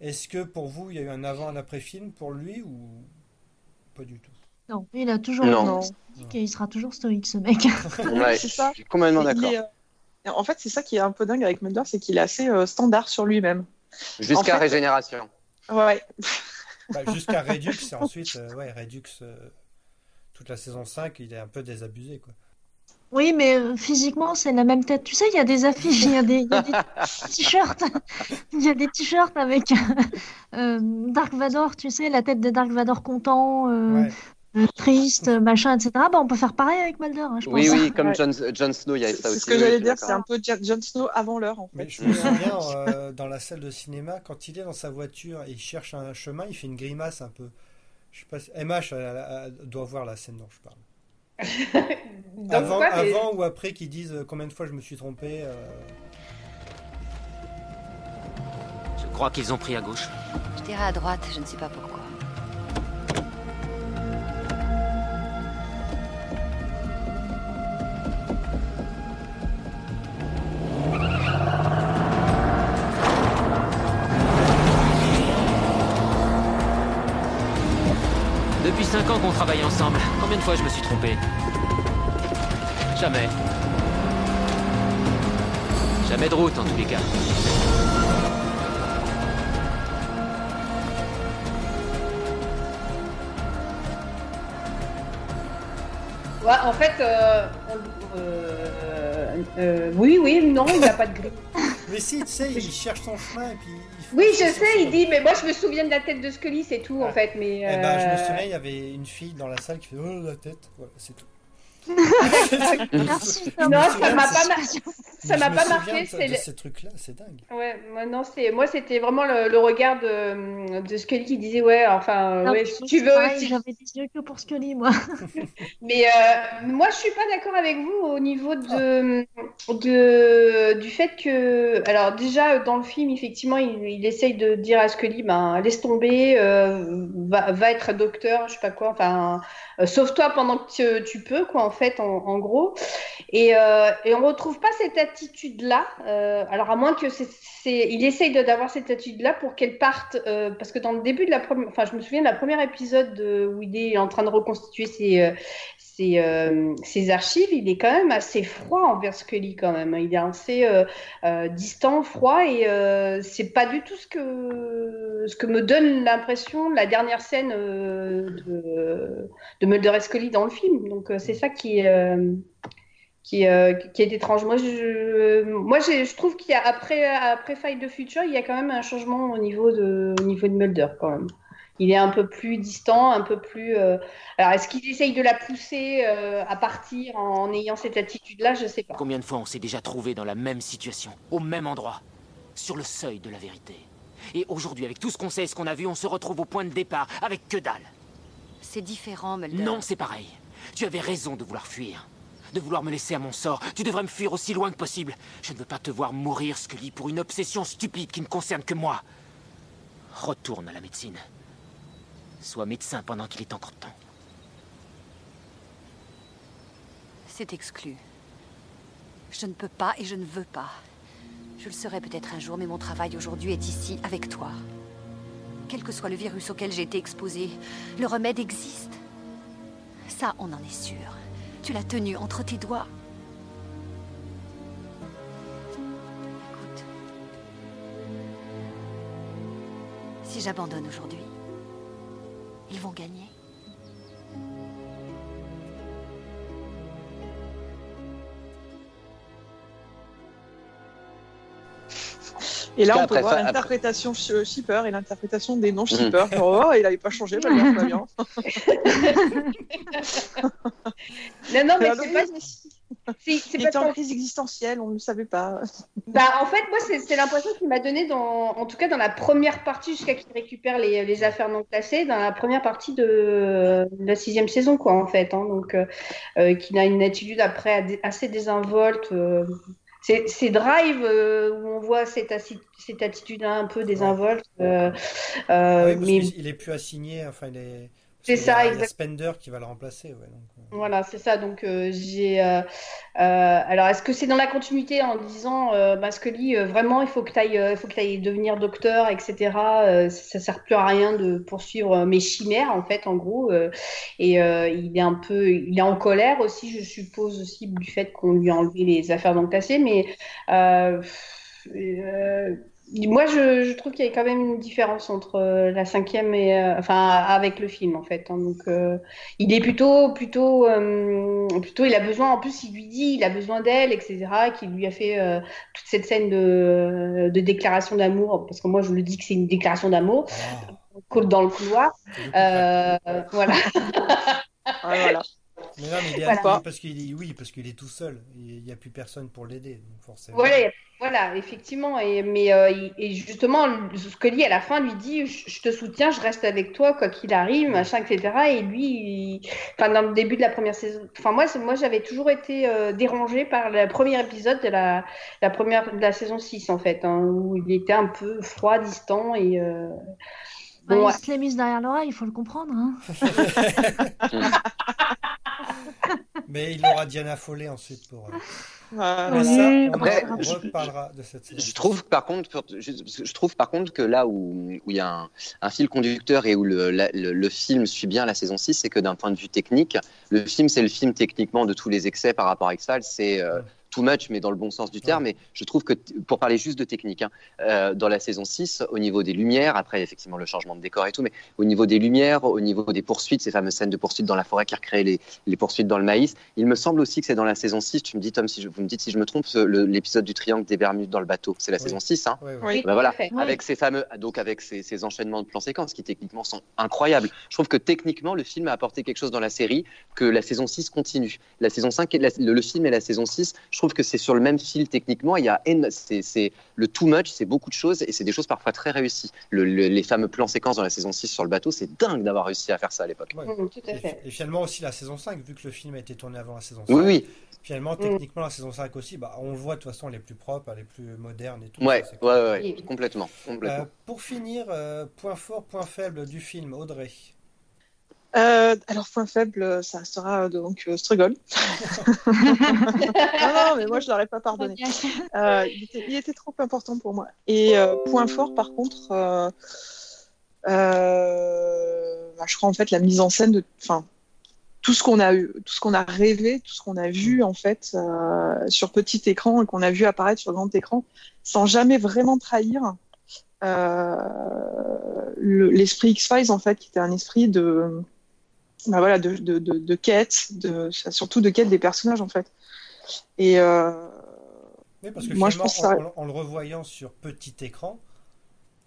Est-ce que pour vous, il y a eu un avant, un après-film pour lui ou pas du tout? Non, il a toujours Non. et il sera toujours stoïque, ce mec. Ouais. Je suis complètement d'accord. euh, En fait, c'est ça qui est un peu dingue avec Mulder, c'est qu'il est assez euh, standard sur lui-même. Jusqu'à en fait- Régénération. Ouais, ouais. Bah, Jusqu'à Redux, et ensuite, euh, ouais, Redux, euh, toute la saison 5, il est un peu désabusé, quoi. Oui, mais euh, physiquement, c'est la même tête. Tu sais, il y a des affiches, il y a des, il y a des t-shirts, il y a des t-shirts avec euh, Dark Vador, tu sais, la tête de Dark Vador content, euh, Ouais. Euh, triste, machin, etc. Bah, on peut faire pareil avec Mulder, hein, je Oui, pense. oui, comme Ouais. Jon Jon Snow, il y C'est ça c'est aussi. ce que j'allais dire, c'est un peu Jon Snow avant l'heure en fait. Mais je me souviens, euh, dans la salle de cinéma, quand il est dans sa voiture et il cherche un chemin, il fait une grimace un peu. Je sais pas si... MH elle- elle- elle doit voir la scène dont je parle. Avant, quoi, mais- avant ou après qu'ils disent euh, combien de fois je me suis trompé. euh, Je crois qu'ils ont pris à gauche. Je dirais à droite, je ne sais pas pourquoi. 5 ans qu'on travaille ensemble, combien de fois je me suis trompé Jamais. Jamais de route en tous les cas. Ouais, en fait, euh, euh, euh, oui, oui, non, il n'y a pas de grille. Mais si, tu sais, il cherche son chemin et puis. il Oui, je sais, il dit, mais moi je me souviens de la tête de Scully, c'est tout en fait. Mais, Eh ben, je me euh, souviens, il y avait une fille dans la salle qui fait Oh la tête. Voilà, c'est tout. Merci. Non, ça m'a pas, mar- ça m'a pas marqué. c'est le- ces trucs-là, c'est dingue. Ouais, moi non, c'est moi c'était vraiment le, le regard de, de Scully qui disait ouais, enfin Non, ouais, si moi, tu veux, pareil, si- J'avais des yeux que pour Scully, moi. mais euh, moi je suis pas d'accord avec vous au niveau de, de du fait que alors déjà dans le film effectivement il, il essaye de dire à Scully ben laisse tomber, euh, va, va être docteur, je sais pas quoi, enfin euh, sauve-toi pendant que tu, tu peux quoi en fait en, gros. Et, euh, on retrouve pas cette attitude-là. euh, alors à moins que c'est, il essaye d'avoir cette attitude-là pour qu'elle parte, euh, parce que dans le début de la première, enfin je me souviens de la première épisode de- où il est en train de reconstituer ses, ses, euh, ses archives, il est quand même assez froid envers Scully quand même. hein. Il est assez euh, euh, distant, froid, et c'est pas du tout ce que ce que me donne l'impression la dernière scène de, de Mulder et Scully dans le film. Donc c'est ça qui qui, est étrange. Moi, je, moi, je trouve qu'il y a après après Fight the Future, il y a quand même un changement au niveau de au niveau de Mulder quand même. Il est un peu plus distant, un peu plus. euh, Alors, est-ce qu'il essaye de la pousser euh, à partir en ayant cette attitude-là? Je sais pas. Combien de fois on s'est déjà trouvé dans la même situation, au même endroit, sur le seuil de la vérité? Et aujourd'hui, avec tout ce qu'on sait et ce qu'on a vu, on se retrouve au point de départ, avec que dalle. C'est différent, Mulder. Non, c'est pareil. Tu avais raison de vouloir fuir. De vouloir me laisser à mon sort. Tu devrais me fuir aussi loin que possible. Je ne veux pas te voir mourir, Scully, pour une obsession stupide qui ne concerne que moi. Retourne à la médecine. Sois médecin pendant qu'il est encore temps. C'est exclu. Je ne peux pas et je ne veux pas. Je le serai peut-être un jour, mais mon travail aujourd'hui est ici, avec toi. Quel que soit le virus auquel j'ai été exposée, le remède existe. Ça, on en est sûr. Tu l'as tenu entre tes doigts. Écoute. Si j'abandonne aujourd'hui, ils vont gagner. Et là, on peut voir l'interprétation shipper et l'interprétation des non-shippers. Oh, oh, oh, il n'avait pas changé, bah, bien. non, non, mais c'est pas c'est- était en crise existentielle, on ne le savait pas. Bah, en fait, moi, c'est l'impression qu'il m'a donné, dans, en tout cas dans la première partie, jusqu'à qu'il récupère les, les affaires non classées, dans la première partie de, de la sixième saison, quoi, en fait. hein. donc, euh, euh, qu'il a une attitude après assez désinvolte. euh, c'est Drive euh, où on voit cette, cette attitude un peu désinvolte. Ah oui, mais il est plus assigné, enfin il est. C'est ça, Spender qui va le remplacer, ouais. Donc, Voilà, c'est ça. Donc, euh, j'ai. euh, euh, alors, est-ce que c'est dans la continuité en disant, bah, vraiment, il faut que tu ailles, faut que t'ailles devenir docteur, etc. euh, ça sert plus à rien de poursuivre mes chimères, en fait, en gros. et il est un peu. Il est en colère aussi, je suppose, aussi, du fait qu'on lui a enlevé les affaires classées. Mais. Moi, je, je trouve qu'il y a quand même une différence entre euh, la cinquième et, euh, enfin, avec le film, en fait. hein. donc, euh, il est plutôt, plutôt, euh, plutôt, il a besoin, en plus, il lui dit, il a besoin d'elle, etc., qui lui a fait euh, toute cette scène de, de déclaration d'amour, parce que moi, je le dis que c'est une déclaration d'amour, ah, dans le couloir. Euh, voilà. Ah, voilà. Mais non, mais il est Voilà. assigné parce qu'il est, oui, parce qu'il est tout seul. Il n'y a plus personne pour l'aider, donc forcément. Voilà, voilà, effectivement. Et, mais, euh, et justement, Scully, à la fin, lui dit Je te soutiens, je reste avec toi, quoi qu'il arrive, machin, etc. Et lui, il- enfin, dans le début de la première saison, enfin, moi, moi j'avais toujours été euh, dérangée par le premier épisode de la, la première de la saison 6, en fait, hein, où il était un peu froid, distant. Et, euh, Bah, bon, il ouais. se l'est mise derrière l'oreille, il faut le comprendre. Hein. Mais il aura Diana Follet ensuite pour. euh, Voilà. Mais Oui, ça, on, après, on je- reparlera de cette. Je trouve par contre, je, je trouve par contre que là où où il y a un, un fil conducteur et où le, la- le, le film suit bien la saison 6, c'est que d'un point de vue technique, le film c'est le film techniquement de tous les excès par rapport à X-Files, c'est euh, too much mais dans le bon sens du terme. Et je trouve que pour parler juste de technique, hein, euh, dans la saison 6, au niveau des lumières, après effectivement le changement de décor et tout, mais au niveau des lumières, au niveau des poursuites, ces fameuses scènes de poursuites dans la forêt qui recréent les, les poursuites dans le maïs, il me semble aussi que c'est dans la saison 6, tu me dis Tom, si je, vous me dites si je me trompe, l'épisode du triangle des Bermudes dans le bateau, c'est la Oui. saison 6, hein Ouais, ouais. Oui, bah voilà, avec ces fameux, donc avec ces, ces enchaînements de plans séquences qui techniquement sont incroyables. Je trouve que techniquement le film a apporté quelque chose dans la série que la saison 6 continue. La saison 5, et la- le, le film et la saison 6, je trouve que c'est sur le même fil techniquement. Il y a c'est c'est le too much, c'est beaucoup de choses et c'est des choses parfois très réussies. Le- le- les fameux plans séquences dans la saison 6 sur le bateau, c'est dingue d'avoir réussi à faire ça à l'époque. Ouais. Mm, tout à Et, fait. et finalement aussi la saison 5, vu que le film a été tourné avant la saison 5. Oui, oui, Finalement, techniquement, la saison 5 aussi, bah, on le voit de toute façon, elle est plus propre, elle est plus moderne et tout. ouais, ça, c'est ouais, cool. ouais, ouais, Oui. complètement, complètement. Euh, pour finir, euh, point fort, point faible du film, Audrey. Euh, alors, point faible, ça restera euh, donc euh, Struggle. non, non, mais moi, je l'aurais pas pardonné. Euh, il, était, il était trop important pour moi. Et euh, point fort, par contre, euh, euh, bah, je crois en fait la mise en scène de, enfin, tout ce qu'on a eu, tout ce qu'on a rêvé, tout ce qu'on a vu en fait euh, sur petit écran et qu'on a vu apparaître sur grand écran, sans jamais vraiment trahir euh, le- l'esprit X-Files en fait, qui était un esprit de, bah voilà, de, de, de, de quête, de, surtout de quête des personnages en fait. Et euh, Oui, parce que Moi, je finalement, pense que ça- en, en- en le revoyant sur petit écran,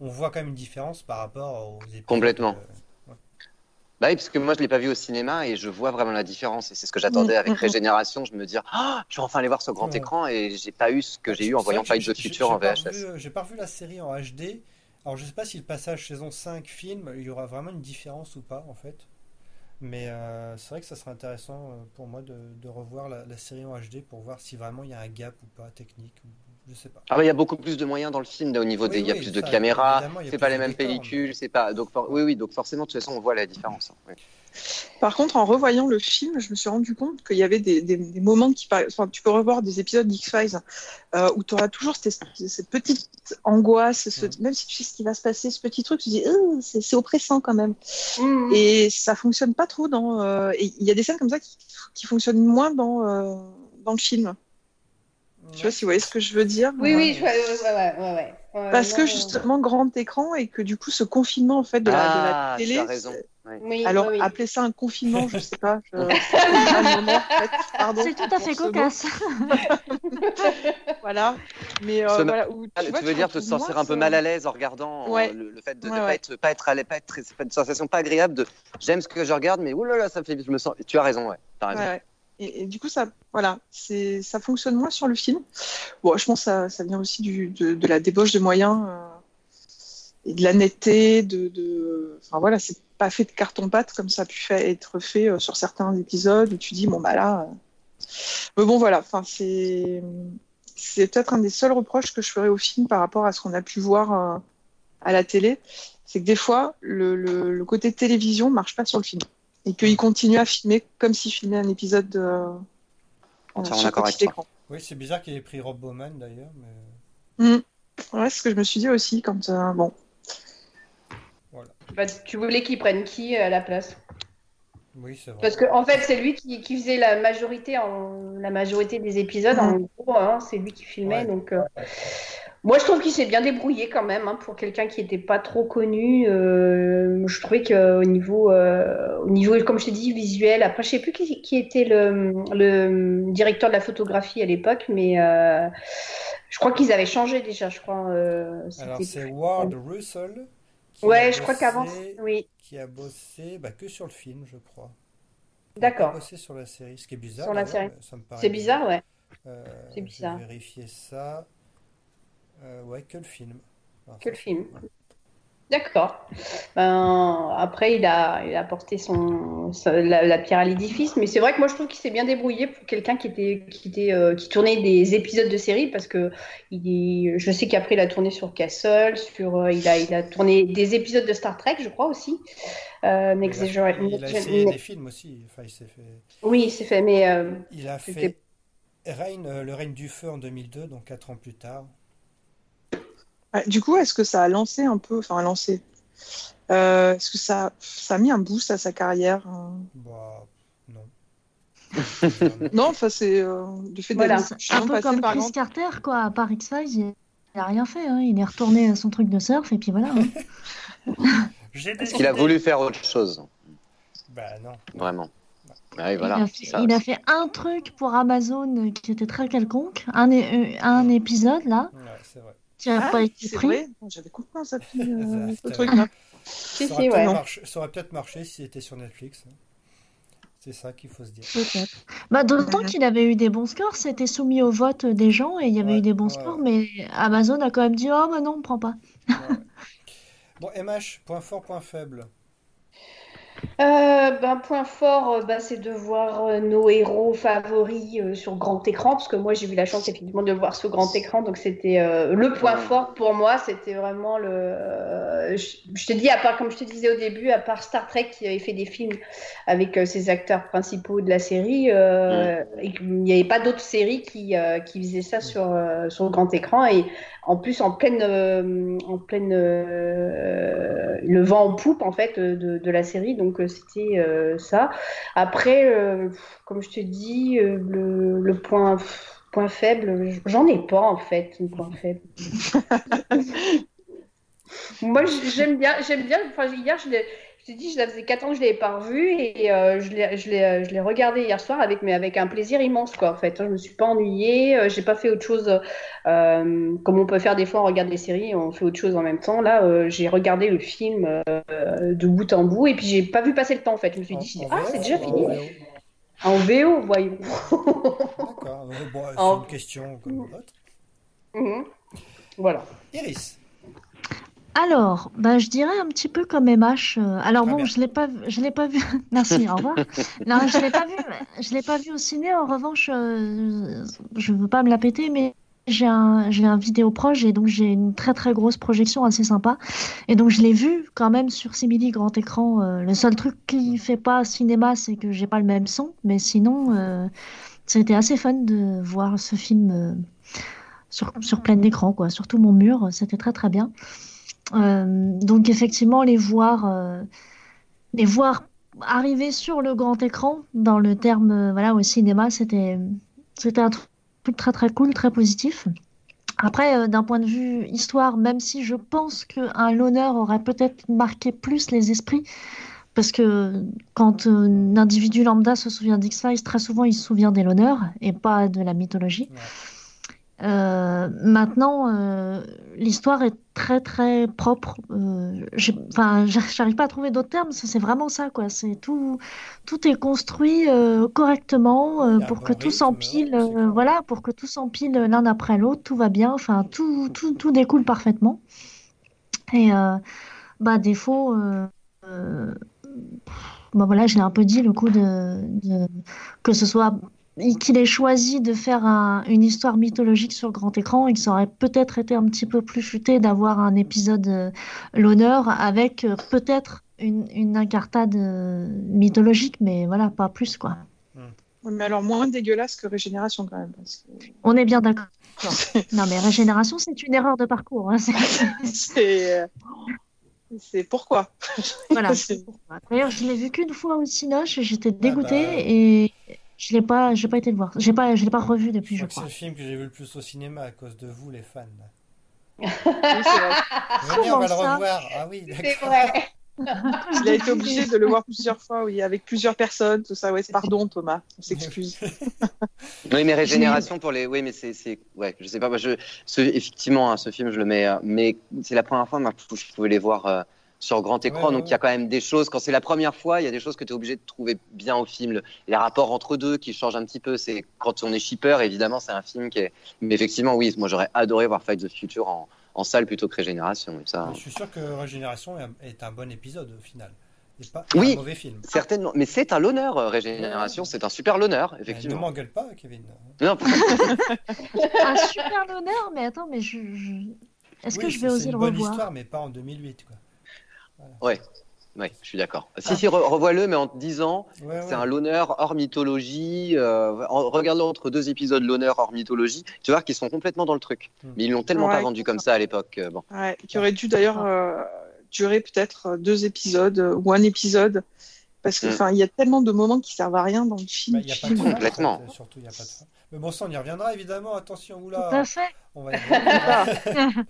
on voit quand même une différence par rapport aux épisodes. Complètement. euh, Bah oui, parce que moi je l'ai pas vu au cinéma et je vois vraiment la différence et c'est ce que j'attendais Mm, avec mm, mm. Régénération. Je me dis, ah, je vais enfin aller voir sur grand Ouais. écran et j'ai pas eu ce que j'ai eu en voyant Fight the Future en VHS. revu- J'ai pas revu la série en HD. Alors je sais pas si le passage saison 5 film, il y aura vraiment une différence ou pas en fait. Mais euh, c'est vrai que ça serait intéressant euh, pour moi de, de revoir la, la série en HD pour voir si vraiment il y a un gap ou pas technique. ou- Je sais pas. Ah bah il y a beaucoup plus de moyens dans le film au niveau Oui, des, il y a oui, plus de caméras, c'est pas les mêmes décors, mais- pellicules, c'est pas donc for- oui oui donc forcément de toute façon on voit la différence. hein, oui. Par contre, en revoyant le film, je me suis rendu compte qu'il y avait des, des- des moments qui, enfin, tu peux revoir des épisodes d'X-Files euh, où tu auras toujours cette, cette petite angoisse, ce- même si tu sais ce qui va se passer, ce petit truc, tu te dis, Euh, c'est oppressant quand même. Mm. Et ça fonctionne pas trop dans. euh, et il y a des scènes comme ça qui, qui fonctionnent moins dans, euh, dans le film. Je sais pas si vous voyez ce que je veux dire. Oui, oui, je- ouais, ouais, Parce que justement, grand écran et que du coup, ce confinement en fait de la, de la Ah, télé, Ouais. Oui, Alors, oui, oui. appeler ça un confinement, je sais pas. Je... c'est tout à fait cocasse. Voilà. Mais euh, Se- voilà, où, Ah, vois, tu veux dire te sentir un peu ce- mal à l'aise en regardant euh, le, le fait de ne Ouais, pas, être, pas être à l'aise, pas être pas une sensation pas agréable de j'aime ce que je regarde, mais oulala, ça me fait, je me sens. Tu as raison, ouais. T'as raison. Ouais, ouais. Et, et du coup, ça, voilà, c'est, ça fonctionne moins sur le film. Bon, je pense que ça, ça vient aussi du, de, de la débauche de moyens euh, et de la netteté, de, de, enfin voilà, c'est pas fait de carton-pâte comme ça a pu fait, être fait euh, sur certains épisodes où tu dis bon bah là, euh... mais bon voilà, enfin c'est, c'est peut-être un des seuls reproches que je ferais au film par rapport à ce qu'on a pu voir euh, à la télé, c'est que des fois le, le, le côté télévision marche pas sur le film et qu'il continue à filmer comme s'il filmait un épisode de, euh, Entièrement sur d'accord avec petit toi. écran. Oui, c'est bizarre qu'il ait pris Rob Bowman d'ailleurs, mais Mm. Ouais, c'est ce que je me suis dit aussi quand euh, bon. Bah, tu voulais qu'ils prennent qui à la place? Oui, c'est vrai. Parce que en fait, c'est lui qui, qui faisait la majorité, en, la majorité des épisodes. En gros, hein, c'est lui qui filmait. Ouais. Donc, euh, moi, je trouve qu'il s'est bien débrouillé quand même hein, pour quelqu'un qui n'était pas trop connu. euh, je trouvais qu'au niveau, euh, au niveau, comme je t'ai dit, visuel. Après, je sais plus qui, qui était le, le directeur de la photographie à l'époque, mais euh, je crois qu'ils avaient changé déjà. Je crois. euh, Alors c'est Ward Russell. Qui Ouais, je crois qu'avant, oui. Qui a bossé bah, que sur le film, je crois. D'accord. bossé sur la série, ce qui est bizarre. Sur la série. mais ça me paraît C'est bizarre, ouais. Euh, C'est bizarre. Vérifier ça. Euh, ouais, que le film. Que le film. ouais. D'accord. Ben, après, il a, il a son, sa- la, la pierre à l'édifice, mais c'est vrai que moi je trouve qu'il s'est bien débrouillé pour quelqu'un qui était, qui était, euh, qui tournait des épisodes de série, parce que il, je sais qu'après il a tourné sur Castle, sur, euh, il a, il a tourné des épisodes de Star Trek, je crois aussi. Euh, Il a, Gener- il a Next essayé Gen- des films aussi. Enfin, il s'est fait. Oui, fait, mais Il a fait Reign, euh, le règne du feu en 2002, donc 4 ans plus tard. Ouais, du coup, est-ce que ça a lancé un peu, enfin lancé, euh, est-ce que ça, ça a mis un boost à sa carrière euh Bah, non. Non, enfin c'est euh, du fait Voilà. un peu comme par Chris exemple. Carter, quoi. À part X-Files, il n'a rien fait. hein. Il est retourné à son truc de surf et puis voilà. hein. J'ai Parce qu'il a voulu faire autre chose, Bah, non. vraiment. Bah oui, voilà. il, a fait, ça il a aussi. fait un truc pour Amazon qui était très quelconque, un, euh, un épisode là, Ouais, c'est vrai. Qui n'a Ah, pas été pris? vrai, j'avais complètement zappé euh, Ça, si, si, aurait peut-être ouais. marché, peut-être marché si c'était sur Netflix. C'est ça qu'il faut se dire. Bah, D'autant qu'il avait eu des bons scores, c'était soumis au vote des gens et il y avait Ouais, eu des bons ouais, scores, mais Amazon a quand même dit Oh, bah non, on prend pas. Bon, MH, point fort, point faible. Euh, ben, point fort, euh, bah, c'est de voir euh, nos héros favoris euh, sur grand écran, parce que moi j'ai eu la chance effectivement de le voir sur grand écran, donc c'était euh, le point fort pour moi, c'était vraiment le. je, je te dis, à part, comme je te disais au début, à part Star Trek qui avait fait des films avec ses acteurs principaux de la série, et qu'il n'y avait pas d'autres séries qui, qui faisaient ça sur, sur grand écran, et en plus en pleine, en pleine le vent en poupe en fait de, de la série donc euh, c'était euh, ça. Après euh, comme je te dis le, le point point faible j'en ai pas en fait un point faible. Moi j'aime bien j'aime bien enfin hier je l'ai je t'ai dit, ça faisait 4 ans que je ne l'avais pas revu et euh, je l'ai- je l'ai je l'ai regardé hier soir avec, mais avec un plaisir immense. Quoi, en fait. Je ne me suis pas ennuyée, euh, j'ai pas fait autre chose euh, comme on peut faire des fois, on regarde des séries, on fait autre chose en même temps. Là, euh, j'ai regardé le film euh, de bout en bout et puis j'ai pas vu passer le temps en fait. Je me suis dit, ah, c'est déjà fini. en VO voyons. D'accord. euh, Bon, c'est En- une question comme une autre. Mhm. Voilà. Iris. Alors, bah, je dirais un petit peu comme MH. euh, alors bon, bien. je l'ai pas, je l'ai pas vu. Merci, au revoir. Non, je l'ai pas vu. Je l'ai pas vu au ciné. En revanche, euh, je veux pas me la péter, mais j'ai un, j'ai un vidéo proche et donc j'ai une très très grosse projection assez sympa. Et donc je l'ai vu quand même sur simili grand écran. euh, le seul truc qui fait pas cinéma, c'est que j'ai pas le même son, mais sinon, euh, c'était assez fun de voir ce film euh, sur sur plein écran, quoi, sur tout mon mur. C'était très très bien. Euh, donc effectivement, les voir, euh, les voir arriver sur le grand écran, dans le terme, euh, voilà, au cinéma, c'était, c'était un truc très très cool, très positif. Après, d'un point de vue histoire, même si je pense qu'un l'honneur aurait peut-être marqué plus les esprits, parce que quand un individu lambda se souvient d'X-Files, très souvent il se souvient des l'honneur et pas de la mythologie. Euh, maintenant, euh, l'histoire est très très propre. Euh, Enfin, j'arrive pas à trouver d'autres termes. C'est vraiment ça, quoi. C'est tout, tout est construit euh, correctement pour que tout rythme, s'empile. voilà, pour que tout s'empile l'un après l'autre. Tout va bien. Enfin, tout, tout, tout découle parfaitement. Et bah défaut. Bah voilà, je l'ai un peu dit, le coup de, de- que ce soit qu'il ait choisi de faire un- une histoire mythologique sur grand écran et que ça aurait peut-être été un petit peu plus futé d'avoir un épisode euh, l'honneur avec euh, peut-être une, une incartade euh, mythologique, mais voilà, pas plus quoi. Mais alors moins dégueulasse que Régénération quand même. Parce que... On est bien d'accord. Non, mais Régénération, c'est une erreur de parcours. hein, c'est- c'est c'est pourquoi? Voilà. D'ailleurs, je l'ai vu qu'une fois au Cinoche et j'étais dégoûtée bah. et je l'ai pas, j'ai pas été le voir. J'ai pas, je l'ai pas revu depuis, Je je crois c'est le film que j'ai vu le plus au cinéma à cause de vous, les fans. Oui, c'est vrai. Venez, on va le revoir. Ah oui, C'est vrai. Il a été obligé de le voir plusieurs fois, oui, avec plusieurs personnes, tout ça. Ouais, pardon Thomas, on s'excuse. Oui, mais Régénération pour les. Oui, mais c'est. c'est- Ouais, je sais pas. Moi, je... ce... Effectivement, hein, ce film, je le mets. euh, Mais c'est la première fois moi, que je pouvais les voir euh, sur grand écran. Ouais, donc, ouais. il y a quand même des choses. Quand c'est la première fois, il y a des choses que tu es obligé de trouver bien au film. Le- Les rapports entre deux qui changent un petit peu. C'est Quand on est shipper, évidemment, c'est un film qui est. Mais effectivement, oui, moi, j'aurais adoré voir Fight the Future en, en salle plutôt que Régénération. Et ça... Je suis sûr que Régénération est un- bon épisode au final. Pas Oui. un mauvais film. Certainement. Mais c'est un l'honneur, euh, Régénération. C'est un super l'honneur, Eh, Ne effectivement. m'engueule pas, Kevin. Non, Un super l'honneur, mais attends, mais je, je- est-ce que je c'est- vais c'est oser une le bonne revoir? histoire, mais pas en 2008. Quoi. Oui, je suis d'accord. Ah. Si, si, re- revois-le, mais en te disant, Ouais, ouais. c'est un l'honneur hors mythologie. Euh, en regardant entre deux épisodes l'honneur hors mythologie, tu vas voir qu'ils sont complètement dans le truc. Hmm. Mais ils l'ont tellement Ouais. pas vendu comme ça à l'époque. euh, bon. Ouais, qui aurait dû d'ailleurs euh, durer peut-être deux épisodes euh, ou un épisode. Parce que, Mm. enfin, il y a tellement de moments qui servent à rien dans le film. Bah, Il n'y a pas de fin. en Complètement. fait, Surtout, il n'y a pas de fin. Mais bon, ça, on y reviendra évidemment. Attention, Tout oula. à fait. On va y.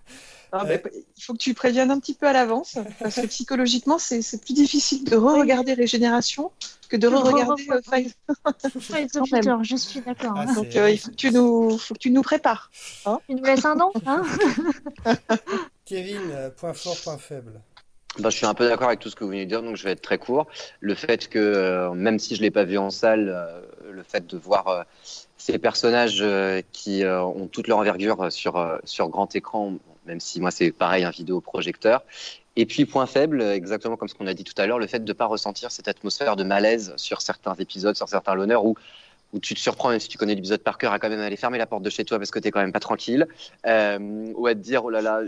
Ah, Ouais. bah, il faut que tu préviennes un petit peu à l'avance, parce que psychologiquement, c'est c'est plus difficile de re-regarder Régénération que de Que de re-regarder euh, je suis d'accord. Ah, hein. Donc, euh, il faut que, tu nous, faut que tu nous prépares. Tu nous laisses un nom, hein? Kevin, euh, point fort, point faible. Bah, je suis un peu d'accord avec tout ce que vous venez de dire, donc je vais être très court. Le fait que, euh, même si je l'ai pas vu en salle, euh, le fait de voir euh, ces personnages qui ont toute leur envergure sur, sur grand écran, même si moi c'est pareil, un vidéoprojecteur. Et puis, point faible, exactement comme ce qu'on a dit tout à l'heure, le fait de ne pas ressentir cette atmosphère de malaise sur certains épisodes, sur certains l'honneur, où, où tu te surprends, même si tu connais l'épisode par cœur, à quand même aller fermer la porte de chez toi parce que tu es quand même pas tranquille, euh, ou à te dire, oh là là,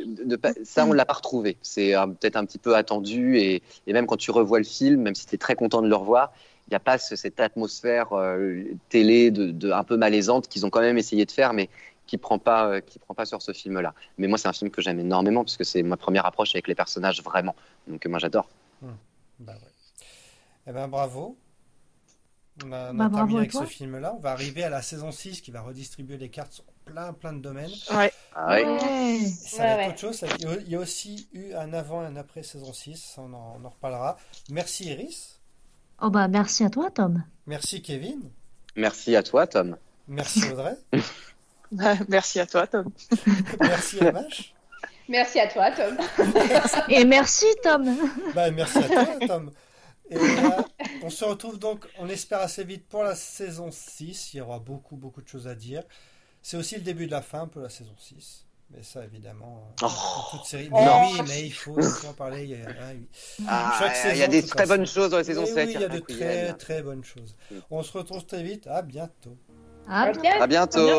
ça, on l'a pas retrouvé. C'est peut-être un petit peu attendu, et, et même quand tu revois le film, même si tu es très content de le revoir, il n'y a pas ce- cette atmosphère euh, télé de, de- un peu malaisante qu'ils ont quand même essayé de faire, mais qui prend pas, euh, qui prend pas sur ce film-là. Mais moi, c'est un film que j'aime énormément parce que c'est ma première approche avec les personnages vraiment. Donc moi, j'adore. Bah ouais. Eh ben bravo. On a, on a Bah, terminé à avec toi. ce film-là. On va arriver à la saison 6 qui va redistribuer les cartes sur plein plein de domaines. Ouais. Ouais. Ouais. Et ça Ouais, va être ouais. autre chose. Ça- Il y a- il y a aussi eu un avant et un après saison 6. On en, on en reparlera. Merci Iris. Oh bah merci à toi, Tom. Merci Kevin. Merci à toi, Tom. Merci Audrey. Merci à toi, Tom. Merci Amash. Merci à toi, Tom. Et merci, Tom. Bah, merci à toi, Tom. Et euh, on se retrouve donc, on espère assez vite pour la saison 6. Il y aura beaucoup, beaucoup de choses à dire. C'est aussi le début de la fin pour la saison 6. Mais ça, évidemment, euh, Oh. pour toute série. Mais Non. oui, mais il faut, en parler. Il y a, ah oui. Ah, Chaque il y a saison, des très bonnes choses dans la saison Mais 7. oui, il y a de très, très bonnes choses. On se retrouve très vite. À bientôt. À bientôt.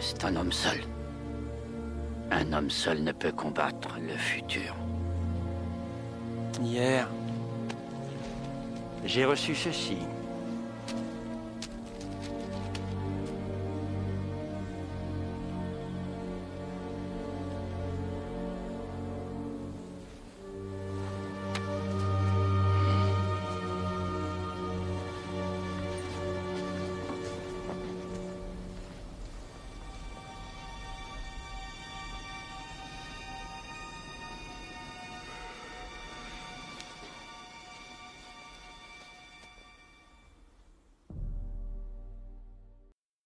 C'est un homme seul. Un homme seul ne peut combattre le futur. Hier, J'ai reçu ceci.